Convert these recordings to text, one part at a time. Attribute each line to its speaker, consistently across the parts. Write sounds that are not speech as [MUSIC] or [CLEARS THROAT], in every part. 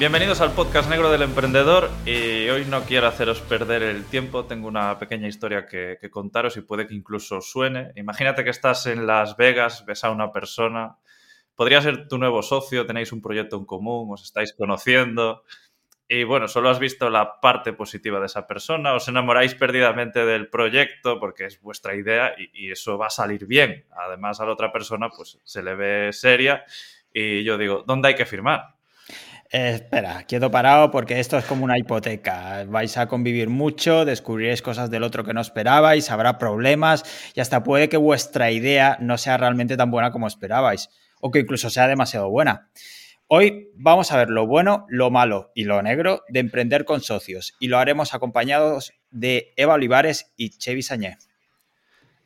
Speaker 1: Bienvenidos al podcast negro del emprendedor y hoy no quiero haceros perder el tiempo, tengo una pequeña historia que, contaros y puede que incluso suene. Imagínate que estás en Las Vegas, ves a una persona, podría ser tu nuevo socio, tenéis un proyecto en común, os estáis conociendo y bueno, solo has visto la parte positiva de esa persona, os enamoráis perdidamente del proyecto porque es vuestra idea y, y eso va a salir bien. Además a la otra persona pues se le ve seria y yo digo, ¿dónde hay que firmar?
Speaker 2: Espera, quedo parado porque esto es como una hipoteca. Vais a convivir mucho, descubriréis cosas del otro que no esperabais, habrá problemas y hasta puede que vuestra idea no sea realmente tan buena como esperabais o que incluso sea demasiado buena. Hoy vamos a ver lo bueno, lo malo y lo negro de emprender con socios y lo haremos acompañados de Eva Olivares y Chevy Sañé.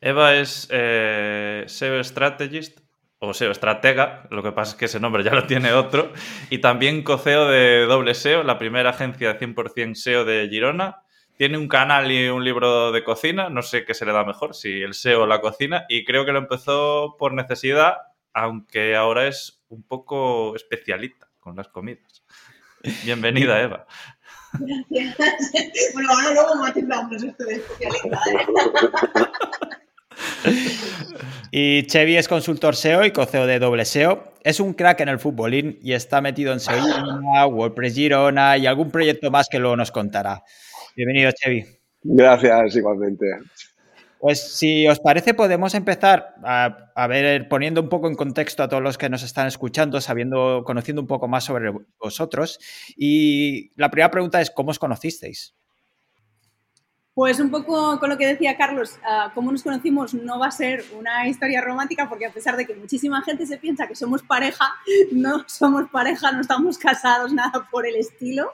Speaker 1: Eva es eh, Strategist o SEO estratega, lo que pasa es que ese nombre ya lo tiene otro, y también coceo de Doble SEO, la primera agencia de 100% SEO de Girona. Tiene un canal y un libro de cocina, no sé qué se le da mejor, si el SEO o la cocina, y creo que lo empezó por necesidad, aunque ahora es un poco especialista con las comidas. Bienvenida, Eva.
Speaker 3: Gracias. [LAUGHS] Bueno, ahora luego me esto de especialista. [LAUGHS]
Speaker 2: Y Chevy es consultor SEO y coceo de doble SEO. Es un crack en el futbolín y está metido en SEO, WordPress Girona y algún proyecto más que luego nos contará. Bienvenido, Chevy.
Speaker 4: Gracias, igualmente.
Speaker 2: Pues si os parece, podemos empezar a, a, ver, poniendo un poco en contexto a todos los que nos están escuchando, sabiendo, conociendo un poco más sobre vosotros. Y la primera pregunta es, ¿cómo os conocisteis?
Speaker 3: Pues un poco con lo que decía Carlos, uh, cómo nos conocimos no va a ser una historia romántica porque a pesar de que muchísima gente se piensa que somos pareja, [LAUGHS] no somos pareja, no estamos casados, nada por el estilo.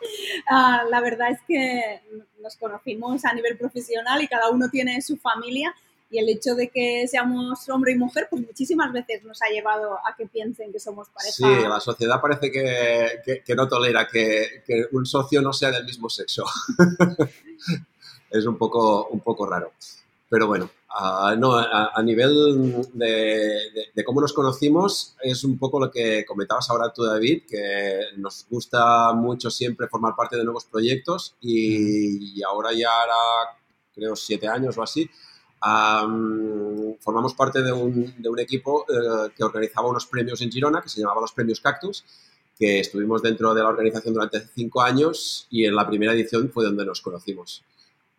Speaker 3: Uh, la verdad es que nos conocimos a nivel profesional y cada uno tiene su familia y el hecho de que seamos hombre y mujer, pues muchísimas veces nos ha llevado a que piensen que somos pareja.
Speaker 4: Sí, la sociedad parece que, que, que no tolera que, que un socio no sea del mismo sexo. [LAUGHS] es un poco, un poco raro. Pero bueno, no, a, nivel de, cómo nos conocimos, es un poco lo que comentabas ahora tú, David, que nos gusta mucho siempre formar parte de nuevos proyectos y, ahora ya hará, creo, siete años o así, formamos parte de un, de un equipo eh, que organizaba unos premios en Girona que se llamaba los Premios Cactus que estuvimos dentro de la organización durante cinco años y en la primera edición fue donde nos conocimos.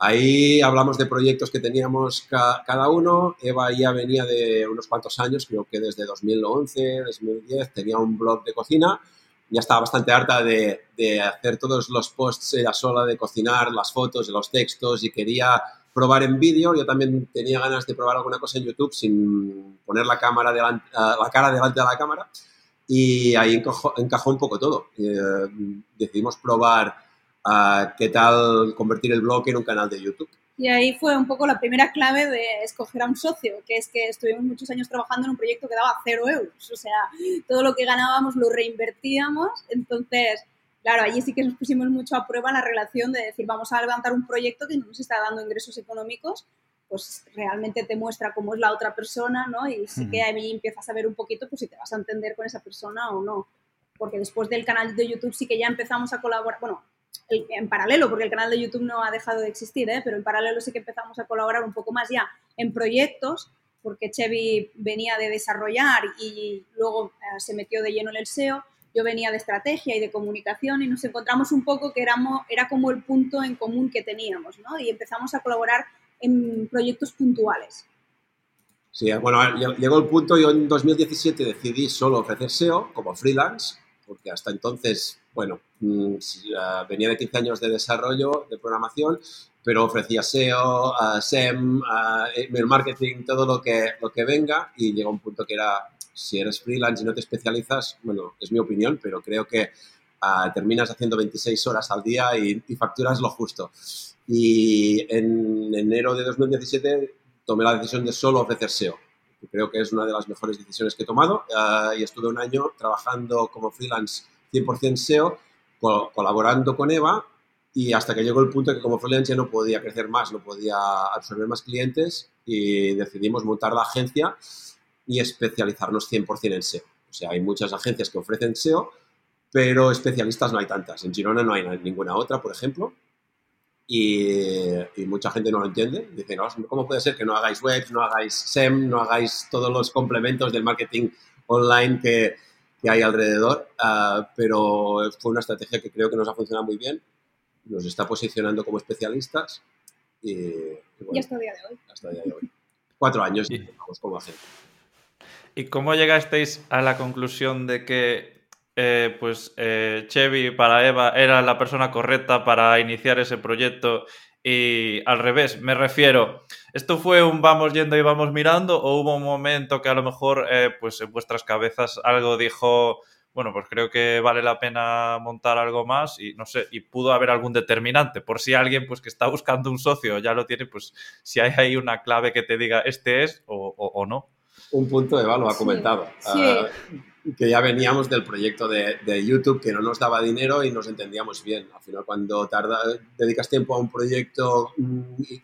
Speaker 4: Ahí hablamos de proyectos que teníamos cada uno. Eva ya venía de unos cuantos años, creo que desde 2011, 2010, tenía un blog de cocina. Ya estaba bastante harta de, de hacer todos los posts ella sola, de cocinar, las fotos, los textos y quería probar en vídeo. Yo también tenía ganas de probar alguna cosa en YouTube sin poner la, cámara delante, la cara delante de la cámara. Y ahí encajó, encajó un poco todo. Eh, decidimos probar qué tal convertir el blog en un canal de YouTube.
Speaker 3: Y ahí fue un poco la primera clave de escoger a un socio, que es que estuvimos muchos años trabajando en un proyecto que daba cero euros. O sea, todo lo que ganábamos lo reinvertíamos. Entonces, claro, allí sí que nos pusimos mucho a prueba la relación de decir, vamos a levantar un proyecto que no nos está dando ingresos económicos, pues realmente te muestra cómo es la otra persona, ¿no? Y sí que ahí empiezas a ver un poquito, pues si te vas a entender con esa persona o no. Porque después del canal de YouTube sí que ya empezamos a colaborar, bueno, en paralelo, porque el canal de YouTube no ha dejado de existir, ¿eh? pero en paralelo sí que empezamos a colaborar un poco más ya en proyectos, porque Chevy venía de desarrollar y luego eh, se metió de lleno en el SEO, yo venía de estrategia y de comunicación y nos encontramos un poco que éramos, era como el punto en común que teníamos, ¿no? Y empezamos a colaborar en proyectos puntuales.
Speaker 4: Sí, bueno, llegó el punto, yo en 2017 decidí solo ofrecer SEO como freelance, porque hasta entonces bueno, mm, venía de 15 años de desarrollo, de programación, pero ofrecía SEO, SEM, email marketing, todo lo que, lo que venga y llegó un punto que era, si eres freelance y no te especializas, bueno, es mi opinión, pero creo que ah, terminas haciendo 26 horas al día y, facturas lo justo. Y en enero de 2017 tomé la decisión de solo ofrecer SEO. Creo que es una de las mejores decisiones que he tomado ah, y estuve un año trabajando como freelance 100% SEO, colaborando con Eva y hasta que llegó el punto que como freelance ya no podía crecer más, no podía absorber más clientes y decidimos montar la agencia y especializarnos 100% en SEO. O sea, hay muchas agencias que ofrecen SEO, pero especialistas no hay tantas. En Girona no hay ninguna otra, por ejemplo, y, mucha gente no lo entiende. Dicen, ¿cómo puede ser que no hagáis webs, no hagáis SEM, no hagáis todos los complementos del marketing online que, que hay alrededor? Ah, pero fue una estrategia que creo que nos ha funcionado muy bien. Nos está posicionando como especialistas. Y,
Speaker 3: y, hasta el día de hoy.
Speaker 4: Hasta el día de hoy. Cuatro años y vamos como hacer.
Speaker 1: ¿Y cómo llegasteis a la conclusión de que eh, pues eh, Chevy para Eva era la persona correcta para iniciar ese proyecto y al revés, me refiero, ¿esto fue un vamos yendo y vamos mirando o hubo un momento que a lo mejor eh, pues en vuestras cabezas algo dijo, bueno, pues creo que vale la pena montar algo más y no sé, y pudo haber algún determinante, por si alguien pues que está buscando un socio ya lo tiene, pues si hay ahí una clave que te diga este es o, no.
Speaker 4: Un punto de lo ha comentado. Sí. Ah, que ya veníamos del proyecto de, de, YouTube que no nos daba dinero y nos entendíamos bien. Al final, cuando tarda, dedicas tiempo a un proyecto mm,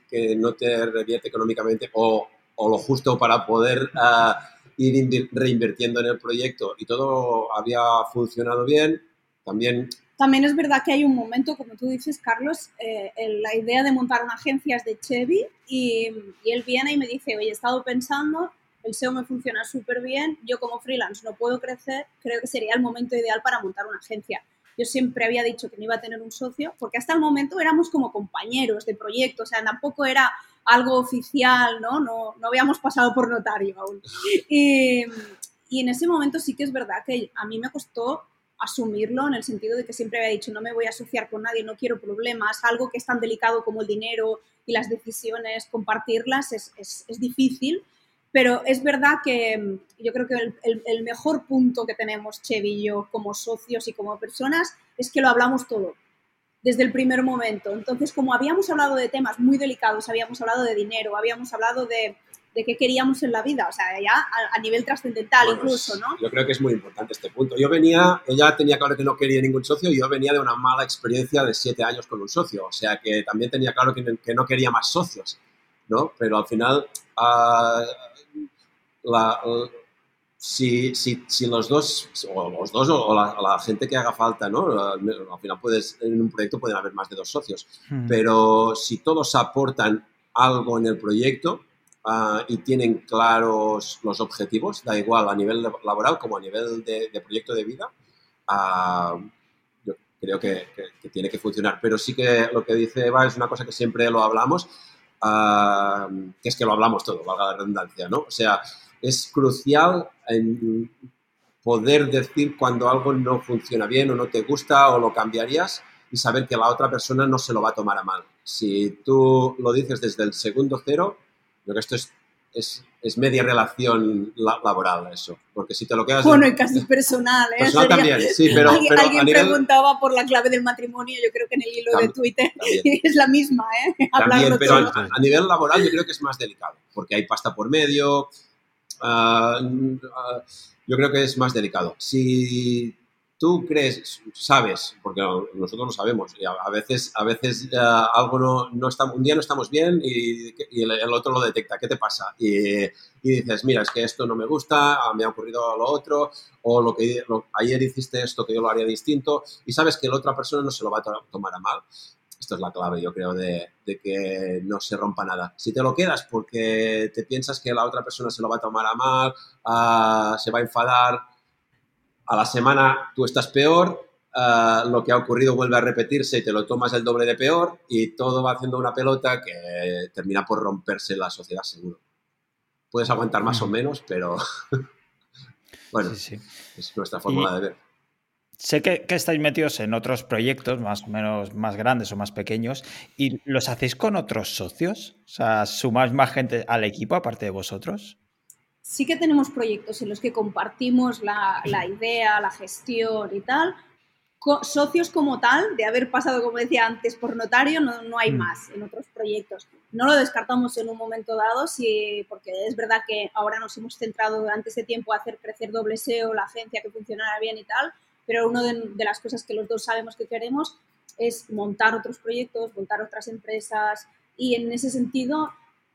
Speaker 4: que no te revierte económicamente o, o lo justo para poder uh, ir reinvirtiendo en el proyecto y todo había funcionado bien, también...
Speaker 3: También es verdad que hay un momento, como tú dices, Carlos, eh, la idea de montar una agencia es de Chevy y, y él viene y me dice, oye, he estado pensando el SEO me funciona súper bien, yo como freelance no puedo crecer, creo que sería el momento ideal para montar una agencia. Yo siempre había dicho que no iba a tener un socio, porque hasta el momento éramos como compañeros de proyecto, o sea, tampoco era algo oficial, ¿no? No, no habíamos pasado por notario aún. Y, y en ese momento sí que es verdad que a mí me costó asumirlo en el sentido de que siempre había dicho no me voy a asociar con nadie, no quiero problemas, algo que es tan delicado como el dinero y las decisiones, compartirlas es, es, es difícil pero es verdad que mm, yo creo que el, mejor punto que tenemos Chevy y yo como socios y como personas es que lo hablamos todo, desde el primer momento. Entonces, como habíamos hablado de temas muy delicados, habíamos hablado de dinero, habíamos hablado de, de qué queríamos en la vida, o sea, ya a, nivel trascendental incluso, ¿no?
Speaker 4: Yo creo que es muy importante este punto. Yo venía, ella tenía claro que no quería ningún socio y yo venía de una mala experiencia de siete años con un socio, o sea, que también tenía claro que, que no quería más socios, ¿no? Pero al final... Uh, la, si, si, si, los dos, o los dos, o la, gente que haga falta, ¿no? Al final puedes, en un proyecto pueden haber más de dos socios, hmm. pero si todos aportan algo en el proyecto ah, y tienen claros los objetivos, da igual a nivel laboral como a nivel de, proyecto de vida, uh, yo creo que, que, tiene que funcionar. Pero sí que lo que dice Eva es una cosa que siempre lo hablamos, ah, que es que lo hablamos todo, valga la redundancia, ¿no? O sea, es crucial en poder decir cuando algo no funciona bien o no te gusta o lo cambiarías y saber que la otra persona no se lo va a tomar a mal. Si tú lo dices desde el segundo cero, creo que esto es, es, es media relación laboral eso, porque si te lo quedas...
Speaker 3: Bueno, y casi personal, ¿eh?
Speaker 4: Personal también, sí, pero...
Speaker 3: Alguien, alguien preguntaba por la clave del matrimonio, yo creo que en el hilo de Twitter [LAUGHS] es la misma, ¿eh?
Speaker 4: También, pero a, a, nivel laboral yo creo que es más delicado, porque hay pasta por medio, Ah, yo creo que es más delicado. Si tú crees, sabes, porque nosotros lo sabemos, y a, veces, a veces ah, algo no, no está, un día no estamos bien y, el, otro lo detecta, ¿qué te pasa? Y, y, dices, mira, es que esto no me gusta, me ha ocurrido lo otro, o lo que ayer hiciste esto que yo lo haría distinto, y sabes que la otra persona no se lo va a tomar a mal. Esto es la clave, yo creo, de, que no se rompa nada. Si te lo quedas porque te piensas que la otra persona se lo va a tomar a mal, se va a enfadar, a la semana tú estás peor, lo que ha ocurrido vuelve a repetirse y te lo tomas el doble de peor y todo va haciendo una pelota que termina por romperse la sociedad seguro. Puedes aguantar más o menos, pero [LAUGHS] bueno, es nuestra fórmula de ver.
Speaker 2: Sé que, estáis metidos en otros proyectos más o menos más grandes o más pequeños y los hacéis con otros socios, o sea, sumáis más gente al equipo aparte de vosotros.
Speaker 3: Sí que tenemos proyectos en los que compartimos la, la idea, la gestión y tal. socios como tal, de haber pasado, como decía antes, por notario, no, no hay mm. más en otros proyectos. No lo descartamos en un momento dado, sí, porque es verdad que ahora nos hemos centrado durante ese tiempo a hacer crecer doble SEO, la agencia que funcionara bien y tal, pero una de, las cosas que los dos sabemos que queremos es montar otros proyectos, montar otras empresas y en ese sentido,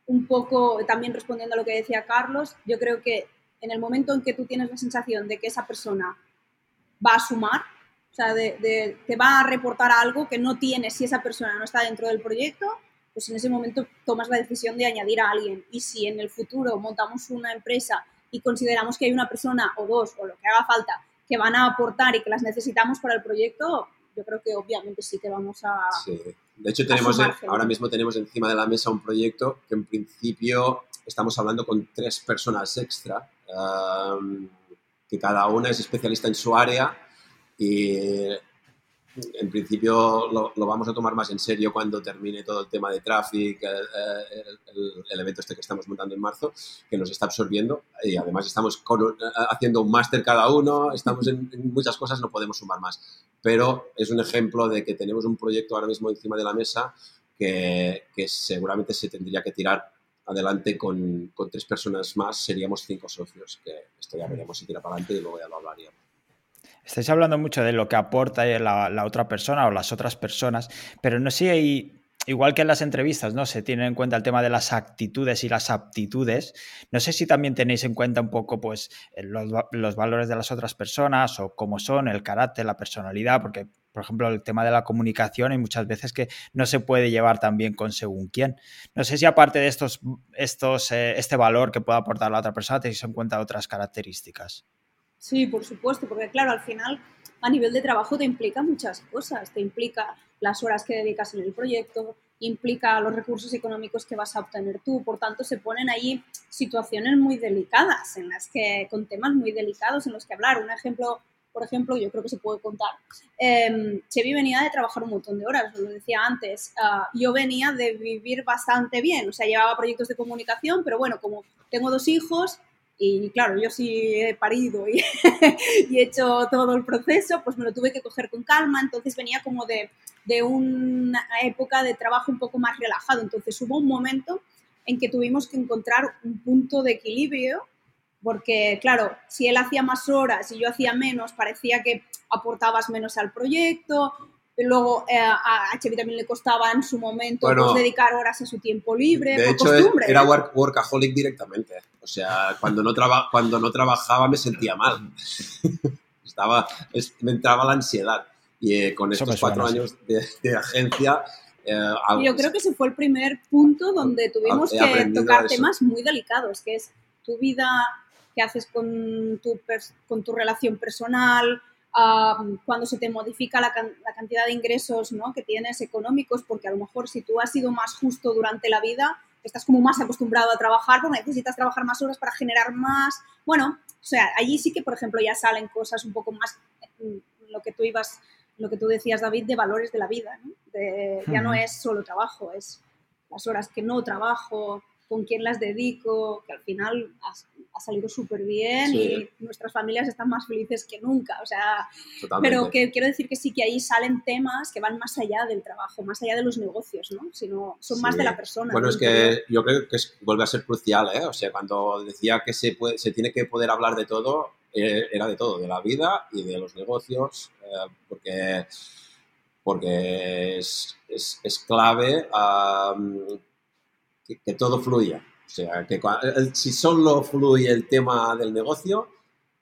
Speaker 3: un poco también respondiendo a lo que decía Carlos, yo creo que en el momento en que tú tienes la sensación de que esa persona va a sumar, O sea, de, te va a reportar algo que no tienes si esa persona no está dentro del proyecto, pues en ese momento tomas la decisión de añadir a alguien. Y si en el futuro montamos una empresa y consideramos que hay una persona o dos o lo que haga falta que van a aportar y que las necesitamos para el proyecto, yo creo que obviamente sí que vamos a...
Speaker 4: Sí. De hecho, tenemos, ahora mismo tenemos encima de la mesa un proyecto que en principio estamos hablando con tres personas extra, um, que cada una es especialista en su área y en principio lo, vamos a tomar más en serio cuando termine todo el tema de tráfico, el, evento este que estamos montando en marzo, que nos está absorbiendo y además estamos haciendo un máster cada uno, estamos en, muchas cosas, no podemos sumar más. Pero es un ejemplo de que tenemos un proyecto ahora mismo encima de la mesa que, que seguramente se tendría que tirar adelante con, con, tres personas más, seríamos cinco socios, que esto ya veremos si tira para adelante y luego ya lo hablaríamos.
Speaker 2: Estáis hablando mucho de lo que aporta la, otra persona o las otras personas, pero no sé si igual que en las entrevistas, ¿no? Se tiene en cuenta el tema de las actitudes y las aptitudes. No sé si también tenéis en cuenta un poco, pues, los, los, valores de las otras personas o cómo son, el carácter, la personalidad, porque, por ejemplo, el tema de la comunicación hay muchas veces que no se puede llevar tan bien con según quién. No sé si aparte de estos, estos, eh, este valor que pueda aportar la otra persona, tenéis en cuenta otras características.
Speaker 3: Sí, por supuesto, porque claro, al final a nivel de trabajo te implica muchas cosas, te implica las horas que dedicas en el proyecto, implica los recursos económicos que vas a obtener tú, por tanto se ponen ahí situaciones muy delicadas en las que con temas muy delicados en los que hablar. Un ejemplo, por ejemplo, yo creo que se puede contar. Eh, Chevy venía de trabajar un montón de horas, lo decía antes. Ah, yo venía de vivir bastante bien, o sea, llevaba proyectos de comunicación, pero bueno, como tengo dos hijos, y claro, yo sí he parido [LAUGHS] y, he hecho todo el proceso, pues me lo tuve que coger con calma, entonces venía como de, de una época de trabajo un poco más relajado, entonces hubo un momento en que tuvimos que encontrar un punto de equilibrio, porque claro, si él hacía más horas y yo hacía menos, parecía que aportabas menos al proyecto, Luego eh, a HB también le costaba en su momento pues, dedicar horas a su tiempo libre.
Speaker 4: De hecho, era workaholic directamente. O sea, cuando no, cuando no trabajaba me sentía mal. [LAUGHS] Estaba, me entraba la ansiedad. Y eh, con estos cuatro años de, agencia...
Speaker 3: Eh, Yo creo que ese fue el primer punto donde tuvimos que tocar temas muy delicados, que es tu vida, qué haces con tu, con tu relación personal, cuando se te modifica la, cantidad de ingresos ¿no? que tienes económicos, porque a lo mejor si tú has sido más justo durante la vida, estás como más acostumbrado a trabajar, porque necesitas trabajar más horas para generar más. Bueno, o sea, allí sí que, por ejemplo, ya salen cosas un poco más, mm, lo que tú ibas, lo que tú decías, David, de valores de la vida. ¿no? ya no es solo trabajo, es las horas que no trabajo, con quién las dedico, que al final ha salido súper bien y nuestras familias están más felices que nunca. O sea, pero que quiero decir que sí que ahí salen temas que van más allá del trabajo, más allá de los negocios, ¿no? Sino son más de la persona.
Speaker 4: Bueno, es que yo creo que vuelve a ser crucial, ¿eh? O sea, cuando decía que se, puede, se tiene que poder hablar de todo, eh, era de todo, de la vida y de los negocios, eh, porque, porque es, es, es clave que, todo fluya. O sea, que si solo fluye el tema del negocio,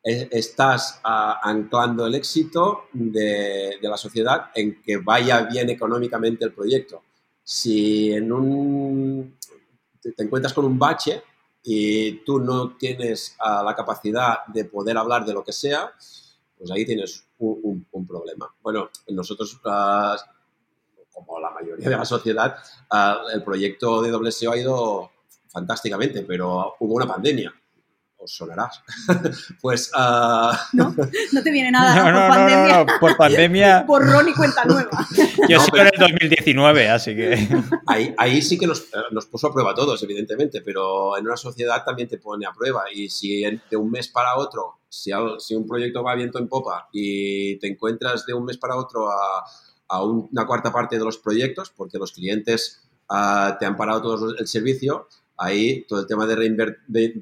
Speaker 4: e, estás anclando el éxito de, la sociedad en que vaya bien económicamente el proyecto. Si en un, te, encuentras con un bache y tú no tienes la capacidad de poder hablar de lo que sea, pues ahí tienes un, problema. Bueno, nosotros como la mayoría de la sociedad, ah, el proyecto de WSO ha ido fantásticamente, pero hubo una pandemia. Os sonarás. [LAUGHS] pues. Uh...
Speaker 3: No, no te viene nada. [LAUGHS]
Speaker 2: No, por no, pandemia. no, por pandemia. [LAUGHS]
Speaker 3: Borrón y cuenta nueva.
Speaker 2: Yo soy en el 2019, así que.
Speaker 4: Ahí, ahí sí que nos, nos, puso a prueba a todos, evidentemente, pero en una sociedad también te pone a prueba. Y si de un mes para otro, si, si un proyecto va viento en popa y te encuentras de un mes para otro a a una cuarta parte de los proyectos porque los clientes ah, te han parado todo el servicio. Ahí todo el tema de,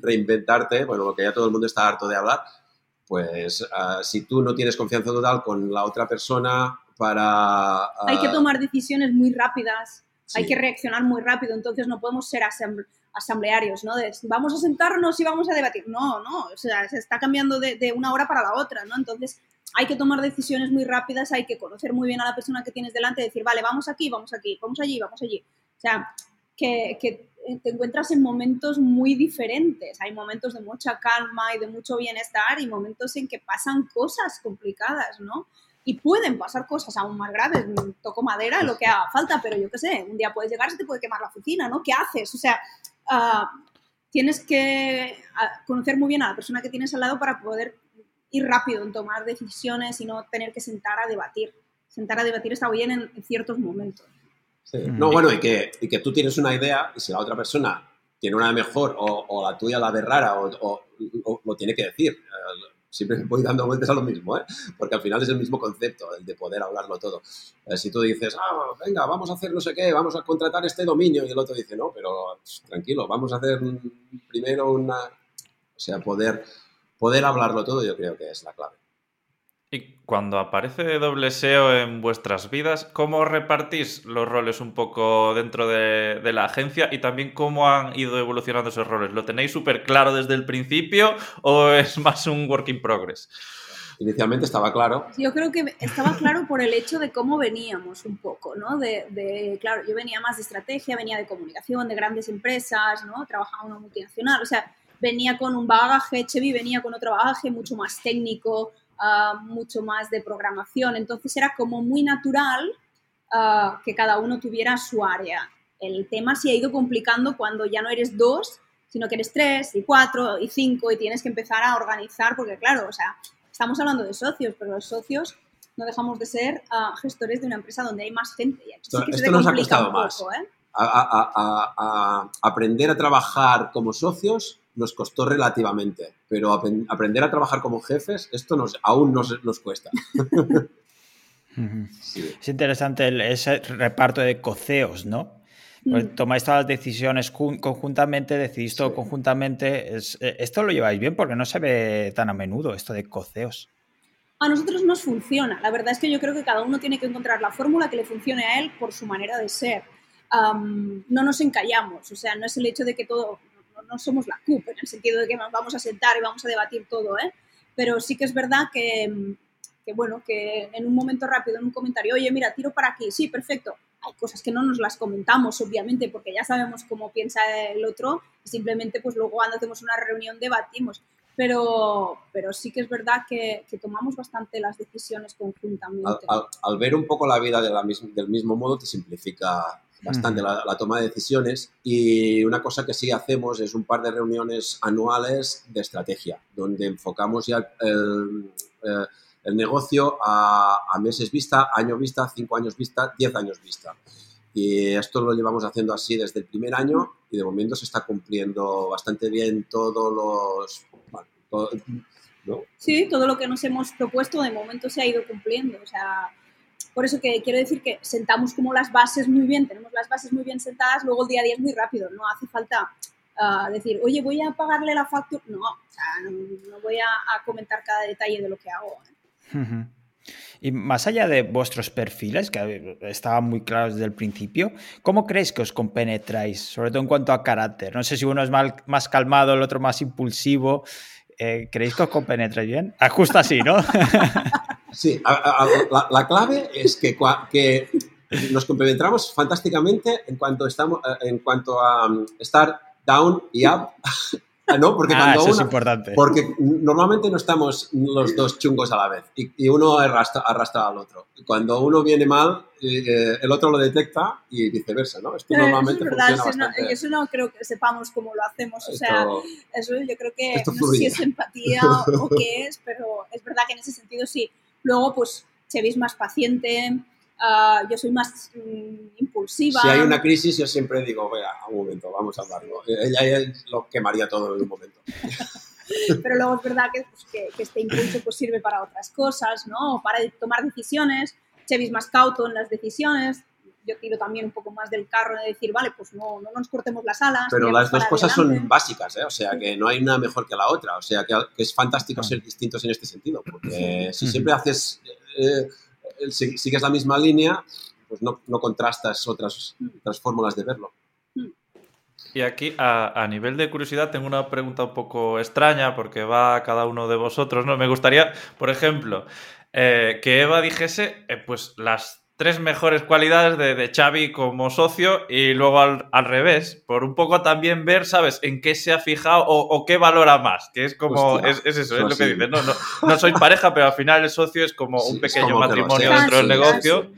Speaker 4: reinventarte, bueno, lo que ya todo el mundo está harto de hablar, pues ah, si tú no tienes confianza total con la otra persona para...
Speaker 3: hay que ah, tomar decisiones muy rápidas, hay que reaccionar muy rápido, entonces no podemos ser asamblearios, ¿no? vamos a sentarnos y vamos a debatir. No, no, o sea, se está cambiando de, de, una hora para la otra, ¿no? Entonces hay que tomar decisiones muy rápidas, hay que conocer muy bien a la persona que tienes delante decir, vale, vamos aquí, vamos aquí, vamos allí, vamos allí. O sea, que, que te encuentras en momentos muy diferentes. Hay momentos de mucha calma y de mucho bienestar y momentos en que pasan cosas complicadas, ¿no? Y pueden pasar cosas aún más graves. Toco madera, lo que haga falta, pero yo qué sé, un día puedes llegar, se te puede quemar la oficina, ¿no? ¿Qué haces? O sea, ah, tienes que ah, conocer muy bien a la persona que tienes al lado para poder ir rápido en tomar decisiones y no tener que sentar a debatir. Sentar a debatir está bien en, ciertos momentos.
Speaker 4: No, bueno, y que, y que, tú tienes una idea y si la otra persona tiene una mejor o, la tuya la ve rara o, lo tiene que decir. Eh, siempre [LAUGHS] voy dando vueltas a lo mismo, ¿eh? porque al final es el mismo concepto, el de poder hablarlo todo. Eh, si tú dices, ah, venga, vamos a hacer no sé qué, vamos a contratar este dominio, y el otro dice, no, pero tranquilo, vamos a hacer primero una... O sea, poder poder hablarlo todo yo creo que es la clave.
Speaker 1: Y cuando aparece doble SEO en vuestras vidas, ¿cómo repartís los roles un poco dentro de, la agencia y también cómo han ido evolucionando esos roles? ¿Lo tenéis súper claro desde el principio o es más un work in progress?
Speaker 4: Inicialmente estaba claro.
Speaker 3: Yo creo que estaba claro por el hecho de cómo veníamos un poco, ¿no? De, de, claro, yo venía más de estrategia, venía de comunicación, de grandes empresas, ¿no? Trabajaba en una multinacional, o sea, venía con un bagaje, Chevy venía con otro bagaje mucho más técnico, ah, mucho más de programación, entonces era como muy natural ah, que cada uno tuviera su área. El tema se ha ido complicando cuando ya no eres dos, sino que eres tres y cuatro y cinco y tienes que empezar a organizar, porque claro, o sea, estamos hablando de socios, pero los socios no dejamos de ser ah, gestores de una empresa donde hay más gente. Y
Speaker 4: esto, nos ha costado más. ¿eh? a aprender a trabajar como socios nos costó relativamente, pero aprender a trabajar como jefes, esto nos, aún nos, nos cuesta.
Speaker 2: Es interesante ese reparto de coceos, ¿no? Pues mm. tomáis todas las decisiones conjuntamente, decidís todo conjuntamente. Eh, esto lo lleváis bien porque no se ve tan a menudo esto de coceos.
Speaker 3: A nosotros nos funciona. La verdad es que yo creo que cada uno tiene que encontrar la fórmula que le funcione a él por su manera de ser. no nos encallamos, o sea, no es el hecho de que todo no somos la CUP en el sentido de que nos vamos a sentar y vamos a debatir todo, ¿eh? Pero sí que es verdad que, bueno, que en un momento rápido, en un comentario, oye, mira, tiro para aquí, sí, perfecto. Hay cosas que no nos las comentamos, obviamente, porque ya sabemos cómo piensa el otro simplemente, pues luego cuando hacemos una reunión debatimos. Pero, pero sí que es verdad que, tomamos bastante las decisiones conjuntamente.
Speaker 4: Al, ver un poco la vida del mismo modo, te simplifica bastante la, toma de decisiones y una cosa que sí hacemos es un par de reuniones anuales de estrategia, donde enfocamos ya el, eh, el negocio a, a, meses vista, año vista, cinco años vista, diez años vista. Y esto lo llevamos haciendo así desde el primer año y de momento se está cumpliendo bastante bien todos los... ¿no?
Speaker 3: Sí, todo lo que nos hemos propuesto de momento se ha ido cumpliendo. O sea, por eso que quiero decir que sentamos como las bases muy bien, tenemos las bases muy bien sentadas, luego el día a día es muy rápido, no hace falta ah, decir, oye, voy a pagarle la factura. No, no, voy a, comentar cada detalle de lo que hago.
Speaker 2: ¿eh? Y más allá de vuestros perfiles, que estaban muy claros desde el principio, ¿cómo creéis que os compenetráis? Sobre todo en cuanto a carácter. No sé si uno es más calmado, el otro más impulsivo. Eh, ¿Creéis que os compenetráis bien? Ah, justo así, ¿no? [LAUGHS]
Speaker 4: Sí, la, clave es que, que nos complementamos fantásticamente en cuanto, estamos, eh, en cuanto a um, estar down y up. [LAUGHS] ¿no? Porque,
Speaker 2: ah, eso es importante.
Speaker 4: porque normalmente no estamos los dos chungos a la vez y, uno arrastra, arrastra, al otro. Cuando uno viene mal, eh, el otro lo detecta y viceversa, ¿no?
Speaker 3: Esto normalmente es verdad, funciona eso, no, eso no creo que sepamos cómo lo hacemos, o sea, eso yo creo que no sé si es empatía o qué es, pero es verdad que en ese sentido sí. Luego, pues, Chevy es más paciente, ah, yo soy más mm, impulsiva.
Speaker 4: Si hay una crisis, yo siempre digo, vea, un momento, vamos a hablarlo. Ella, lo quemaría todo en un momento. [LAUGHS]
Speaker 3: Pero luego es verdad que, pues, que, este impulso pues, sirve para otras cosas, ¿no? Para tomar decisiones. Chevy es más cauto en las decisiones, yo tiro también un poco más del carro de decir, vale, pues no, no nos cortemos las alas.
Speaker 4: Pero las dos cosas son básicas, ¿eh? o sea, que no hay una mejor que la otra, o sea, que, es fantástico ser distintos en este sentido, porque si siempre haces, eh, sigues la misma línea, pues no, no contrastas otras, otras fórmulas de verlo.
Speaker 1: Y aquí, a, a, nivel de curiosidad, tengo una pregunta un poco extraña porque va a cada uno de vosotros. ¿no? Me gustaría, por ejemplo, eh, que Eva dijese, eh, pues las tres mejores cualidades de, de Xavi como socio y luego al, al, revés, por un poco también ver, ¿sabes?, en qué se ha fijado o, o qué valora más, que es como, Hostia, es, es, eso, es lo que dices, no, no, no, soy pareja, pero al final el socio es como [LAUGHS] sí, un pequeño como matrimonio dentro del negocio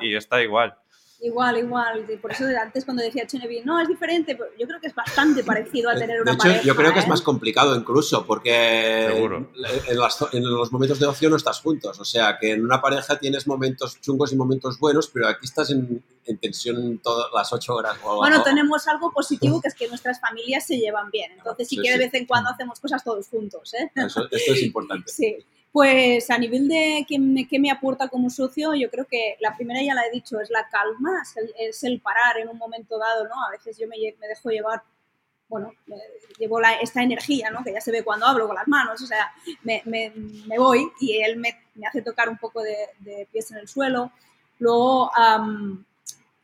Speaker 1: y, y, está igual.
Speaker 3: Igual, igual. Por eso antes cuando decía Chenevi, no, es diferente, yo creo que es bastante parecido a tener una
Speaker 4: de hecho,
Speaker 3: pareja.
Speaker 4: Yo creo que
Speaker 3: ¿eh?
Speaker 4: es más complicado incluso, porque en, las, en, los momentos de ocio no estás juntos. O sea, que en una pareja tienes momentos chungos y momentos buenos, pero aquí estás en, en tensión todas las ocho horas. O,
Speaker 3: bueno, tenemos algo positivo que es que nuestras familias se llevan bien. Entonces sí, sí que de vez en cuando hacemos cosas todos juntos. ¿eh?
Speaker 4: Eso, esto es importante.
Speaker 3: Sí. Pues a nivel de qué me, me, aporta como socio, yo creo que la primera ya la he dicho, es la calma, es el, parar en un momento dado, ¿no? A veces yo me, me dejo llevar, bueno, llevo la, esta energía, ¿no? Que ya se ve cuando hablo con las manos, o sea, me, voy y él me, hace tocar un poco de, de, pies en el suelo. Luego,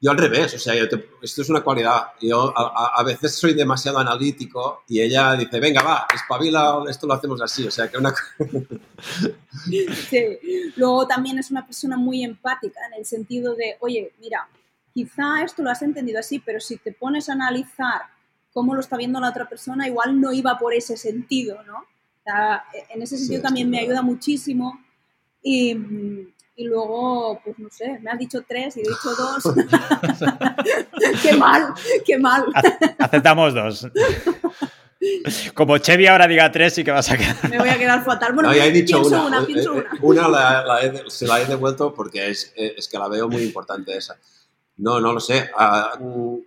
Speaker 4: yo al revés, o sea, te, esto es una cualidad. Yo a, a, veces soy demasiado analítico y ella dice, venga, va, espabila, esto lo hacemos así. O sea, que una... [LAUGHS]
Speaker 3: sí. Luego también es una persona muy empática en el sentido de, oye, mira, quizá esto lo has entendido así, pero si te pones a analizar cómo lo está viendo la otra persona, igual no iba por ese sentido, ¿no? O sea, en ese sentido sí, también me ayuda muchísimo. Y, y luego, pues no sé, me has dicho tres y he dicho dos. [LAUGHS] [LAUGHS] qué mal, qué mal.
Speaker 2: Aceptamos dos. Como Chevy ahora diga tres y que vas a quedar.
Speaker 3: Me voy a quedar fatal. Bueno,
Speaker 4: no, ya he dicho
Speaker 3: pienso
Speaker 4: una,
Speaker 3: una, pienso
Speaker 4: eh,
Speaker 3: una.
Speaker 4: Una la, la he, se la he devuelto porque es, es, que la veo muy importante esa. No, no lo sé. Uh,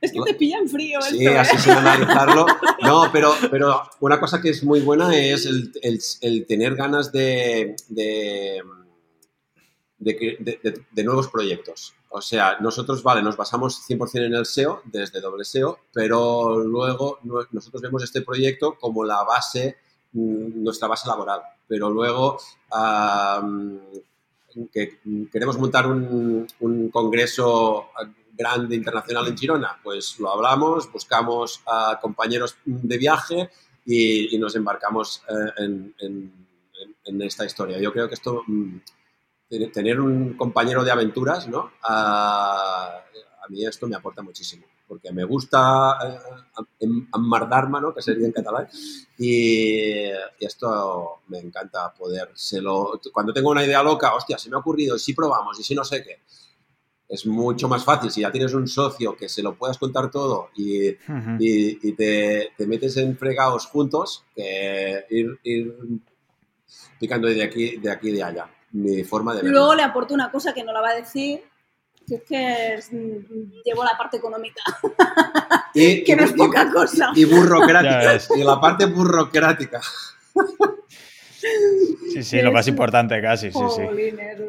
Speaker 3: es que te pillan frío
Speaker 4: Sí,
Speaker 3: esto,
Speaker 4: así
Speaker 3: ¿eh?
Speaker 4: sin analizarlo. [LAUGHS] No, pero, pero una cosa que es muy buena es el, el, el tener ganas de, de, de, de, de, nuevos proyectos. O sea, nosotros, vale, nos basamos 100% en el SEO, desde doble SEO, pero luego nosotros vemos este proyecto como la base, mm, nuestra base laboral. Pero luego um, que queremos montar un, un congreso grande internacional en Girona, pues lo hablamos, buscamos a compañeros de viaje y, y nos embarcamos eh, en, en, en, esta historia. Yo creo que esto, mm, tener un compañero de aventuras, ¿no? A, a mí esto me aporta muchísimo, porque me gusta eh, amardarme, ¿no? Que sería en catalán, y, y, esto me encanta podérselo... Cuando tengo una idea loca, hostia, se me ha ocurrido, y si probamos, y si no sé qué, es mucho más fácil si ya tienes un socio que se lo puedas contar todo y, uh -huh. y, y te, te, metes en fregados juntos que ir, ir, picando de aquí, de aquí y de allá. Mi forma de verlo.
Speaker 3: Luego le aporto una cosa que no la va a decir, que es que es, llevo la parte económica.
Speaker 4: Y, [LAUGHS]
Speaker 3: que
Speaker 4: y,
Speaker 3: no es poca cosa.
Speaker 4: Y burocrática. y la parte burocrática. [LAUGHS]
Speaker 2: Sí, sí, lo más importante casi, sí, sí.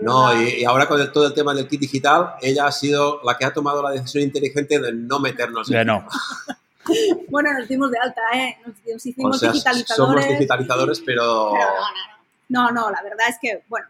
Speaker 4: No, y, y, ahora con el, todo el tema del kit digital, ella ha sido la que ha tomado la decisión inteligente de no meternos
Speaker 2: de
Speaker 4: en
Speaker 2: no. [LAUGHS]
Speaker 3: bueno, nos dimos de alta, ¿eh? Nos, nos hicimos
Speaker 4: o sea,
Speaker 3: digitalizadores.
Speaker 4: Somos digitalizadores, pero...
Speaker 3: pero no, no, no, no, la verdad es que, bueno,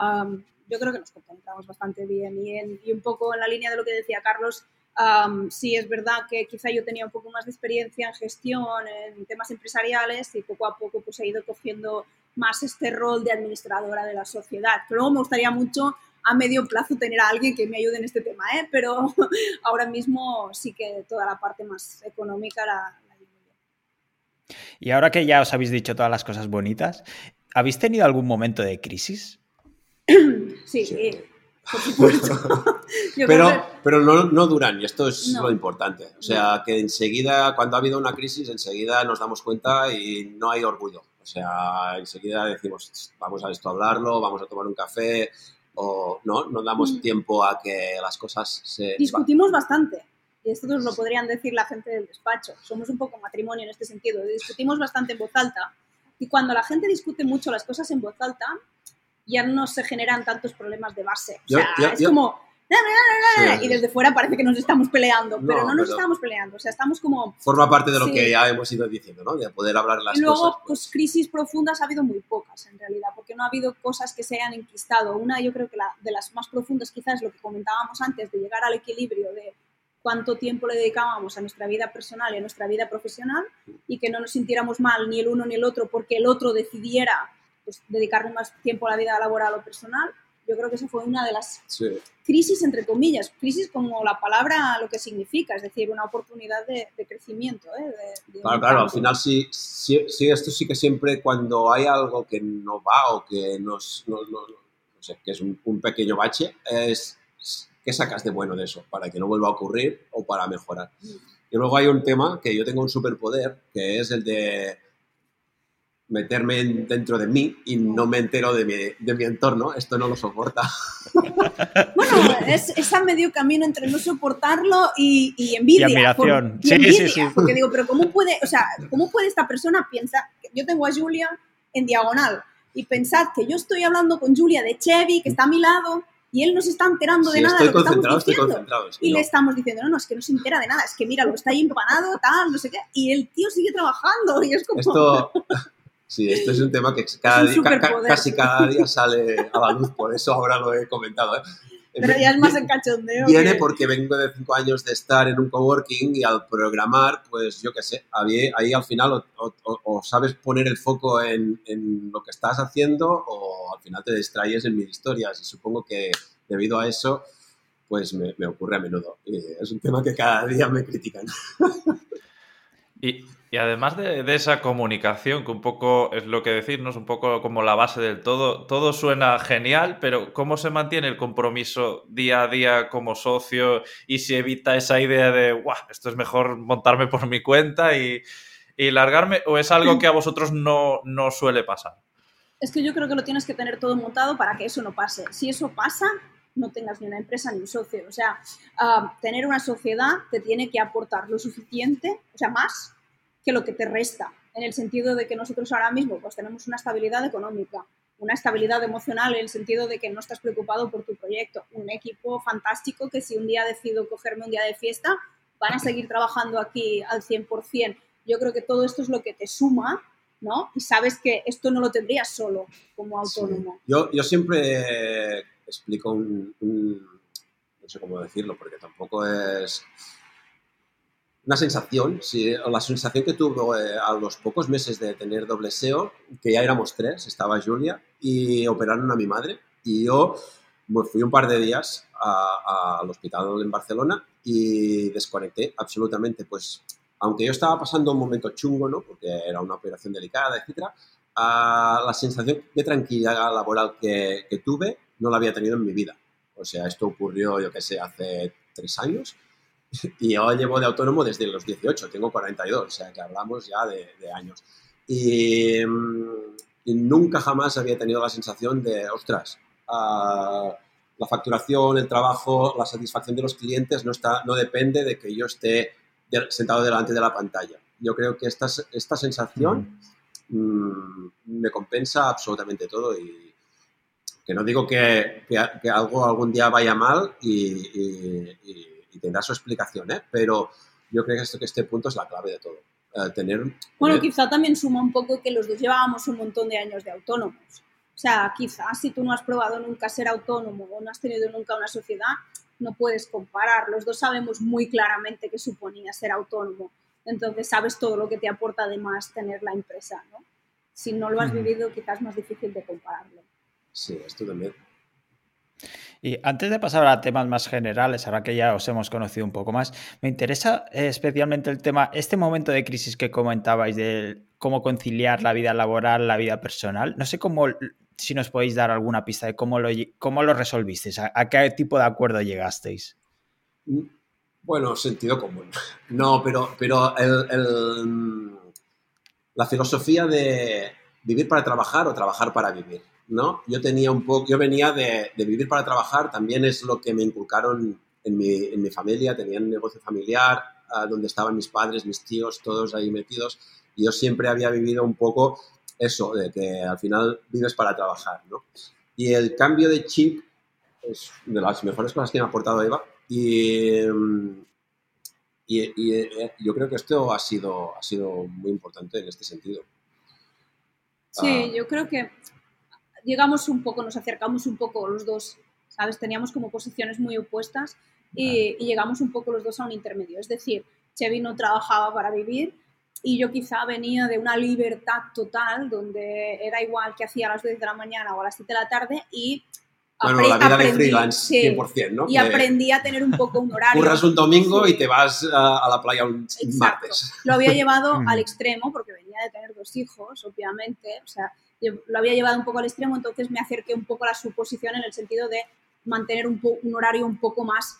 Speaker 3: um, yo creo que nos comportamos bastante bien y, en, y, un poco en la línea de lo que decía Carlos, um, sí es verdad que quizá yo tenía un poco más de experiencia en gestión, en temas empresariales y poco a poco pues he ido cogiendo más este rol de administradora de la sociedad. Pero luego me gustaría mucho a medio plazo tener a alguien que me ayude en este tema, ¿eh? pero [LAUGHS] ahora mismo sí que toda la parte más económica la, la llevo yo.
Speaker 2: Y ahora que ya os habéis dicho todas las cosas bonitas, ¿habéis tenido algún momento de crisis? [CLEARS THROAT]
Speaker 3: sí, sí. Por supuesto. [LAUGHS]
Speaker 4: pero [LAUGHS] que... pero no, no, duran y esto es no. lo importante. O sea, no. que enseguida, cuando ha habido una crisis, enseguida nos damos cuenta y no hay orgullo. O sea, enseguida decimos, vamos a esto a hablarlo, vamos a tomar un café, o no, no damos mm. tiempo a que las cosas se...
Speaker 3: Discutimos bastante, y esto nos lo podrían decir la gente del despacho, somos un poco matrimonio en este sentido, discutimos bastante en voz alta, y cuando la gente discute mucho las cosas en voz alta, ya no se generan tantos problemas de base. O sea, es como Sí, y desde fuera parece que nos estamos peleando, no, pero no nos pero estamos peleando, o sea, estamos como...
Speaker 4: Forma parte de lo sí. que ya hemos ido diciendo, ¿no? De poder hablar las
Speaker 3: y luego,
Speaker 4: cosas.
Speaker 3: Pues. pues crisis profundas ha habido muy pocas, en realidad, porque no ha habido cosas que se hayan enquistado. Una, yo creo que la, de las más profundas quizás es lo que comentábamos antes, de llegar al equilibrio de cuánto tiempo le dedicábamos a nuestra vida personal y a nuestra vida profesional y que no nos sintiéramos mal ni el uno ni el otro porque el otro decidiera pues, dedicarle más tiempo a la vida laboral o personal. Yo creo que esa fue una de las
Speaker 4: Sí.
Speaker 3: crisis, entre comillas, crisis como la palabra lo que significa, es decir, una oportunidad de, de crecimiento. ¿eh? de- de
Speaker 4: Claro, claro, al final sí, sí, sí, esto sí que siempre cuando hay algo que no va o que nos, no, no- no sé, que es un, un pequeño bache, es, es qué sacas de bueno de eso para que no vuelva a ocurrir o para mejorar. Y luego hay un tema que yo tengo un superpoder, que es el de meterme en- dentro de mí y no me entero de mi, de mi entorno. Esto no lo soporta. [LAUGHS]
Speaker 3: Bueno, es, es a medio camino entre no soportarlo y, y envidia.
Speaker 2: Y admiración.
Speaker 3: por- y
Speaker 2: Sí,
Speaker 3: envidia,
Speaker 2: sí, sí.
Speaker 3: Porque digo, pero ¿cómo puede, o sea, cómo puede esta persona pensar? Yo tengo a Julia en diagonal y pensad que yo estoy hablando con Julia de Chevy, que está a mi lado, y él no se está enterando de
Speaker 4: Si
Speaker 3: nada de lo que estamos
Speaker 4: estoy
Speaker 3: diciendo.
Speaker 4: concentrado. es que
Speaker 3: Y
Speaker 4: no.
Speaker 3: le estamos diciendo, no, no, es que no se entera de nada, es que míralo, está ahí empanado, tal, no sé qué, y el tío sigue trabajando, y es como...
Speaker 4: Esto, [LAUGHS] sí, esto es un tema que cada
Speaker 3: un
Speaker 4: día- ca- casi cada día sale a la luz, por eso ahora lo he comentado. ¿eh? [LAUGHS]
Speaker 3: Pero ya es más en cachondeo.
Speaker 4: Viene
Speaker 3: que-
Speaker 4: porque vengo de cinco años de estar en un coworking y al programar, pues yo qué sé, ahí, ahí al final o, o- o- o sabes poner el foco en, en lo que estás haciendo o al final te distraes en mil historias y supongo que debido a eso pues me, me ocurre a menudo. Y es un tema que cada día me critican.
Speaker 1: Y, y además de, esa comunicación, que un poco es lo que decirnos, un poco como la base del todo, todo suena genial, pero ¿cómo se mantiene el compromiso día a día como socio y si evita esa idea de, guau, esto es mejor montarme por mi cuenta y, y largarme? ¿O es algo que a vosotros no, no suele pasar?
Speaker 3: Es que yo creo que lo tienes que tener todo montado para que eso no pase. Si eso pasa, no tengas ni una empresa ni un socio. O sea, ah, tener una sociedad te tiene que aportar lo suficiente, o sea, más que lo que te resta. En el sentido de que nosotros ahora mismo pues, tenemos una estabilidad económica, una estabilidad emocional en el sentido de que no estás preocupado por tu proyecto. Un equipo fantástico que si un día decido cogerme un día de fiesta, van a seguir trabajando aquí al 100%. Yo creo que todo esto es lo que te suma ¿no? Y sabes que esto no lo tendrías solo como autónomo.
Speaker 4: Yo, yo siempre explico un, un- no sé cómo decirlo, porque tampoco es una sensación, la sensación que tuve a los pocos meses de tener doble SEO, que ya éramos tres, estaba Julia, y operaron a mi madre, y yo me fui un par de días al hospital en Barcelona y desconecté absolutamente, pues, aunque yo estaba pasando un momento chungo, ¿no? Porque era una operación delicada, etcétera, a la sensación de tranquilidad laboral que, que tuve no la había tenido en mi vida. O sea, esto ocurrió, yo qué sé, hace tres años [LAUGHS] y yo llevo de autónomo desde los 18, tengo 42, o sea que hablamos ya de, de años. Y, mm, y nunca jamás había tenido la sensación de, ostras, ah, la facturación, el trabajo, la satisfacción de los clientes no, está, no depende de que yo esté de- sentado delante de la pantalla. Yo creo que esta, esta sensación mm, me compensa absolutamente todo y que no digo que, que- que algo algún día vaya mal y, y- y- y tendrá su explicación, ¿eh? pero yo creo que, esto, que este punto es la clave de todo. Eh, tener,
Speaker 3: Bueno,
Speaker 4: tener-
Speaker 3: quizá también suma un poco que los dos llevábamos un montón de años de autónomos. O sea, quizás si tú no has probado nunca ser autónomo o no has tenido nunca una sociedad, no puedes comparar. Los dos sabemos muy claramente qué suponía ser autónomo. Entonces sabes todo lo que te aporta además tener la empresa, ¿no? Si no lo has vivido, quizás es más difícil de compararlo.
Speaker 4: Sí, esto también.
Speaker 2: Y antes de pasar a temas más generales, ahora que ya os hemos conocido un poco más, me interesa eh, especialmente el tema, este momento de crisis que comentabais de cómo conciliar la vida laboral, la vida personal. No sé cómo, si nos podéis dar alguna pista de cómo lo, cómo lo resolvisteis, a, qué tipo de acuerdo llegasteis.
Speaker 4: Bueno, sentido común. No, pero, pero el- la filosofía de vivir para trabajar o trabajar para vivir, ¿no? Yo tenía un poco, yo venía de, de vivir para trabajar, también es lo que me inculcaron en mi, en mi familia, tenía un negocio familiar ah, donde estaban mis padres, mis tíos, todos ahí metidos, y yo siempre había vivido un poco eso, de que al final vives para trabajar, ¿no? Y el cambio de chip es de las mejores cosas que me ha aportado Eva, y, y, y, eh, yo creo que esto ha sido, ha sido muy importante en este sentido.
Speaker 3: Sí,
Speaker 4: Ah.
Speaker 3: yo creo que llegamos un poco, nos acercamos un poco los dos, ¿sabes? Teníamos como posiciones muy opuestas y, y llegamos un poco los dos a un intermedio. Es decir, Chevy no trabajaba para vivir y yo quizá venía de una libertad total donde era igual que hacía a las 10 de la mañana o a las 7 de la tarde y
Speaker 4: bueno, la vida de freelance, 100%, ¿no?
Speaker 3: Y aprendí a tener un poco un [LAUGHS] horario.
Speaker 4: Curras un domingo y te vas a, la playa un martes.
Speaker 3: Lo había llevado [LAUGHS] al extremo porque venía de tener dos hijos, obviamente. O sea, lo había llevado un poco al extremo, entonces me acerqué un poco a la suposición en el sentido de mantener un, un horario un poco más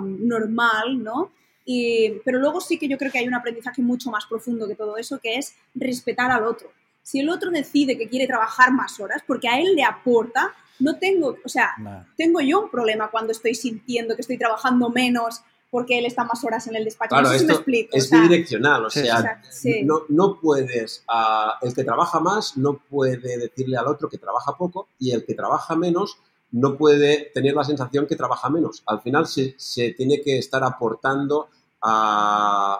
Speaker 3: normal, ¿no? Y, pero luego sí que yo creo que hay un aprendizaje mucho más profundo que todo eso, que es respetar al otro. Si el otro decide que quiere trabajar más horas, porque a él le aporta, no tengo, o sea, tengo yo un problema cuando estoy sintiendo que estoy trabajando menos porque él está más horas en el despacho.
Speaker 4: Claro, esto me explico. Es bidireccional, o sea, no, no, puedes, uh, el que trabaja más no puede decirle al otro que trabaja poco y el que trabaja menos no puede tener la sensación que trabaja menos. Al final se, se tiene que estar aportando a,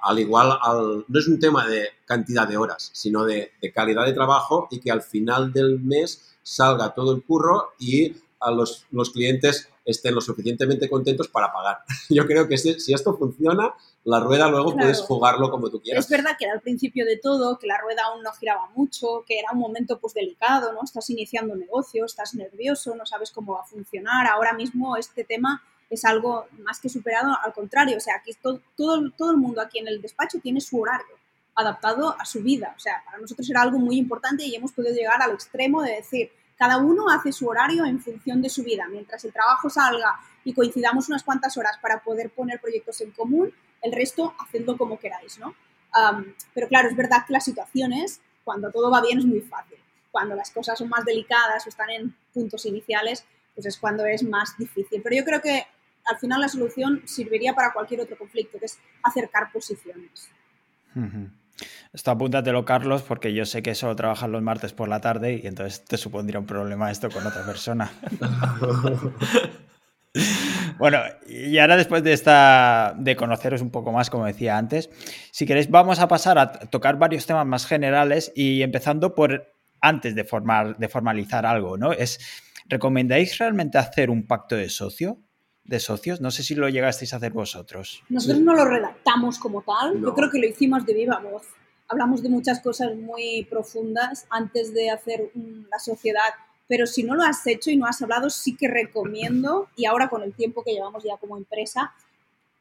Speaker 4: al igual, al, no es un tema de cantidad de horas, sino de, de calidad de trabajo y que al final del mes salga todo el curro y a los, los clientes estén lo suficientemente contentos para pagar. [LAUGHS] Yo creo que si, si esto funciona, la rueda luego puedes jugarlo como tú quieras.
Speaker 3: Es verdad que era al principio de todo, que la rueda aún no giraba mucho, que era un momento pues delicado, ¿no? Estás iniciando un negocio, estás nervioso, no sabes cómo va a funcionar. Ahora mismo este tema es algo más que superado, al contrario, o sea, aquí todo, todo, todo el mundo aquí en el despacho tiene su horario adaptado a su vida. O sea, para nosotros era algo muy importante y hemos podido llegar al extremo de decir, cada uno hace su horario en función de su vida. Mientras el trabajo salga y coincidamos unas cuantas horas para poder poner proyectos en común, el resto hacedlo como queráis, ¿no? pero claro, es verdad que las situaciones, cuando todo va bien, es muy fácil. Cuando las cosas son más delicadas o están en puntos iniciales, pues es cuando es más difícil. Pero yo creo que al final la solución serviría para cualquier otro conflicto, que es acercar posiciones.
Speaker 2: Esto apúntatelo, Carlos, porque yo sé que solo trabajas los martes por la tarde y entonces te supondría un problema esto con otra persona. [LAUGHS] bueno, y ahora después de esta de conoceros un poco más, como decía antes, si queréis vamos a pasar a tocar varios temas más generales y empezando por antes de formar de formalizar algo, ¿no? Es ¿recomendáis realmente hacer un pacto de socio? De socios. No sé si lo llegasteis a hacer vosotros.
Speaker 3: Nosotros no lo redactamos como tal, yo creo que lo hicimos de viva voz. Hablamos de muchas cosas muy profundas antes de hacer la sociedad, pero si no lo has hecho y no has hablado, sí que recomiendo, y ahora con el tiempo que llevamos ya como empresa,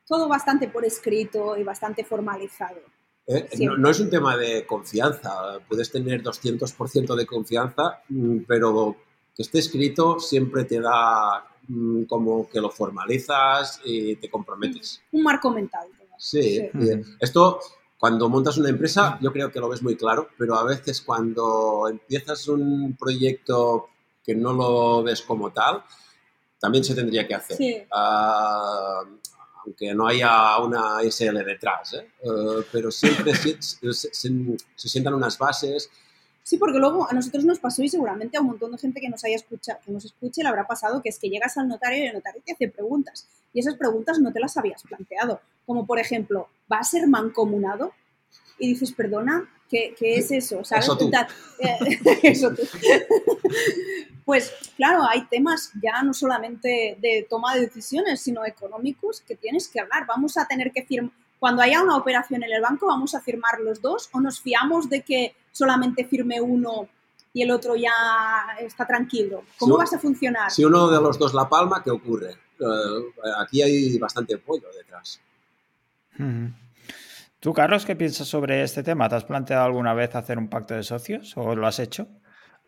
Speaker 3: todo bastante por escrito y bastante formalizado.
Speaker 4: Eh, no, es un tema de confianza, puedes tener 200% de confianza, mm, pero que esté escrito siempre te da como que lo formalizas y te comprometes.
Speaker 3: Un marco mental.
Speaker 4: Sí, esto cuando montas una empresa yo creo que lo ves muy claro, pero a veces cuando empiezas un proyecto que no lo ves como tal, también se tendría que hacer. Ah, aunque no haya una SL detrás, ¿eh? Eh, pero siempre [LAUGHS] se, se sientan unas bases
Speaker 3: Sí, porque luego a nosotros nos pasó y seguramente a un montón de gente que nos haya escuchado, que nos escuche le habrá pasado que es que llegas al notario y el notario te hace preguntas y esas preguntas no te las habías planteado. Como por ejemplo, ¿va a ser mancomunado? Y dices, perdona, ¿qué, qué es eso?
Speaker 4: ¿Sabes? Eso tú. [LAUGHS]
Speaker 3: eso tú. [LAUGHS] pues claro, hay temas ya no solamente de toma de decisiones, sino económicos que tienes que hablar. Vamos a tener que firmar cuando haya una operación en el banco, ¿vamos a firmar los dos o nos fiamos de que solamente firme uno y el otro ya está tranquilo? ¿Cómo vas a funcionar?
Speaker 4: Si uno de los dos la palma, ¿qué ocurre? Eh, aquí hay bastante apoyo detrás.
Speaker 2: ¿Tú, Carlos, qué piensas sobre este tema? ¿Te has planteado alguna vez hacer un pacto de socios o lo has hecho?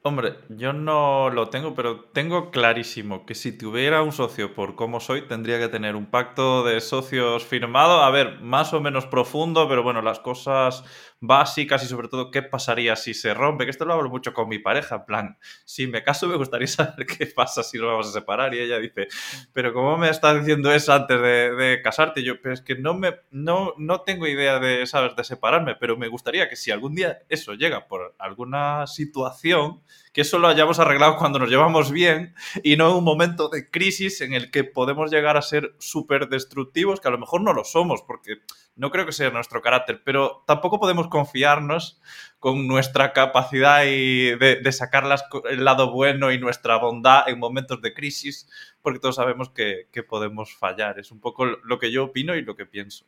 Speaker 1: Hombre, yo no lo tengo, pero tengo clarísimo que si tuviera un socio por cómo soy, tendría que tener un pacto de socios firmado. A ver, más o menos profundo, pero bueno, las cosas básicas y sobre todo qué pasaría si se rompe, que esto lo hablo mucho con mi pareja, en plan, si me caso me gustaría [LAUGHS] saber qué pasa si nos vamos a separar y ella dice, pero ¿cómo me estás diciendo eso antes de, casarte? Yo, pero es que no, me, no, no tengo idea de, ¿sabes?, de separarme, pero me gustaría que si algún día eso llega por alguna situación, que eso lo hayamos arreglado cuando nos llevamos bien y no en un momento de crisis en el que podemos llegar a ser súper destructivos, que a lo mejor no lo somos, porque no creo que sea nuestro carácter, pero tampoco podemos confiarnos con nuestra capacidad y de, sacar el lado bueno y nuestra bondad en momentos de crisis, porque todos sabemos que, podemos fallar. Es un poco lo que yo opino y lo que pienso.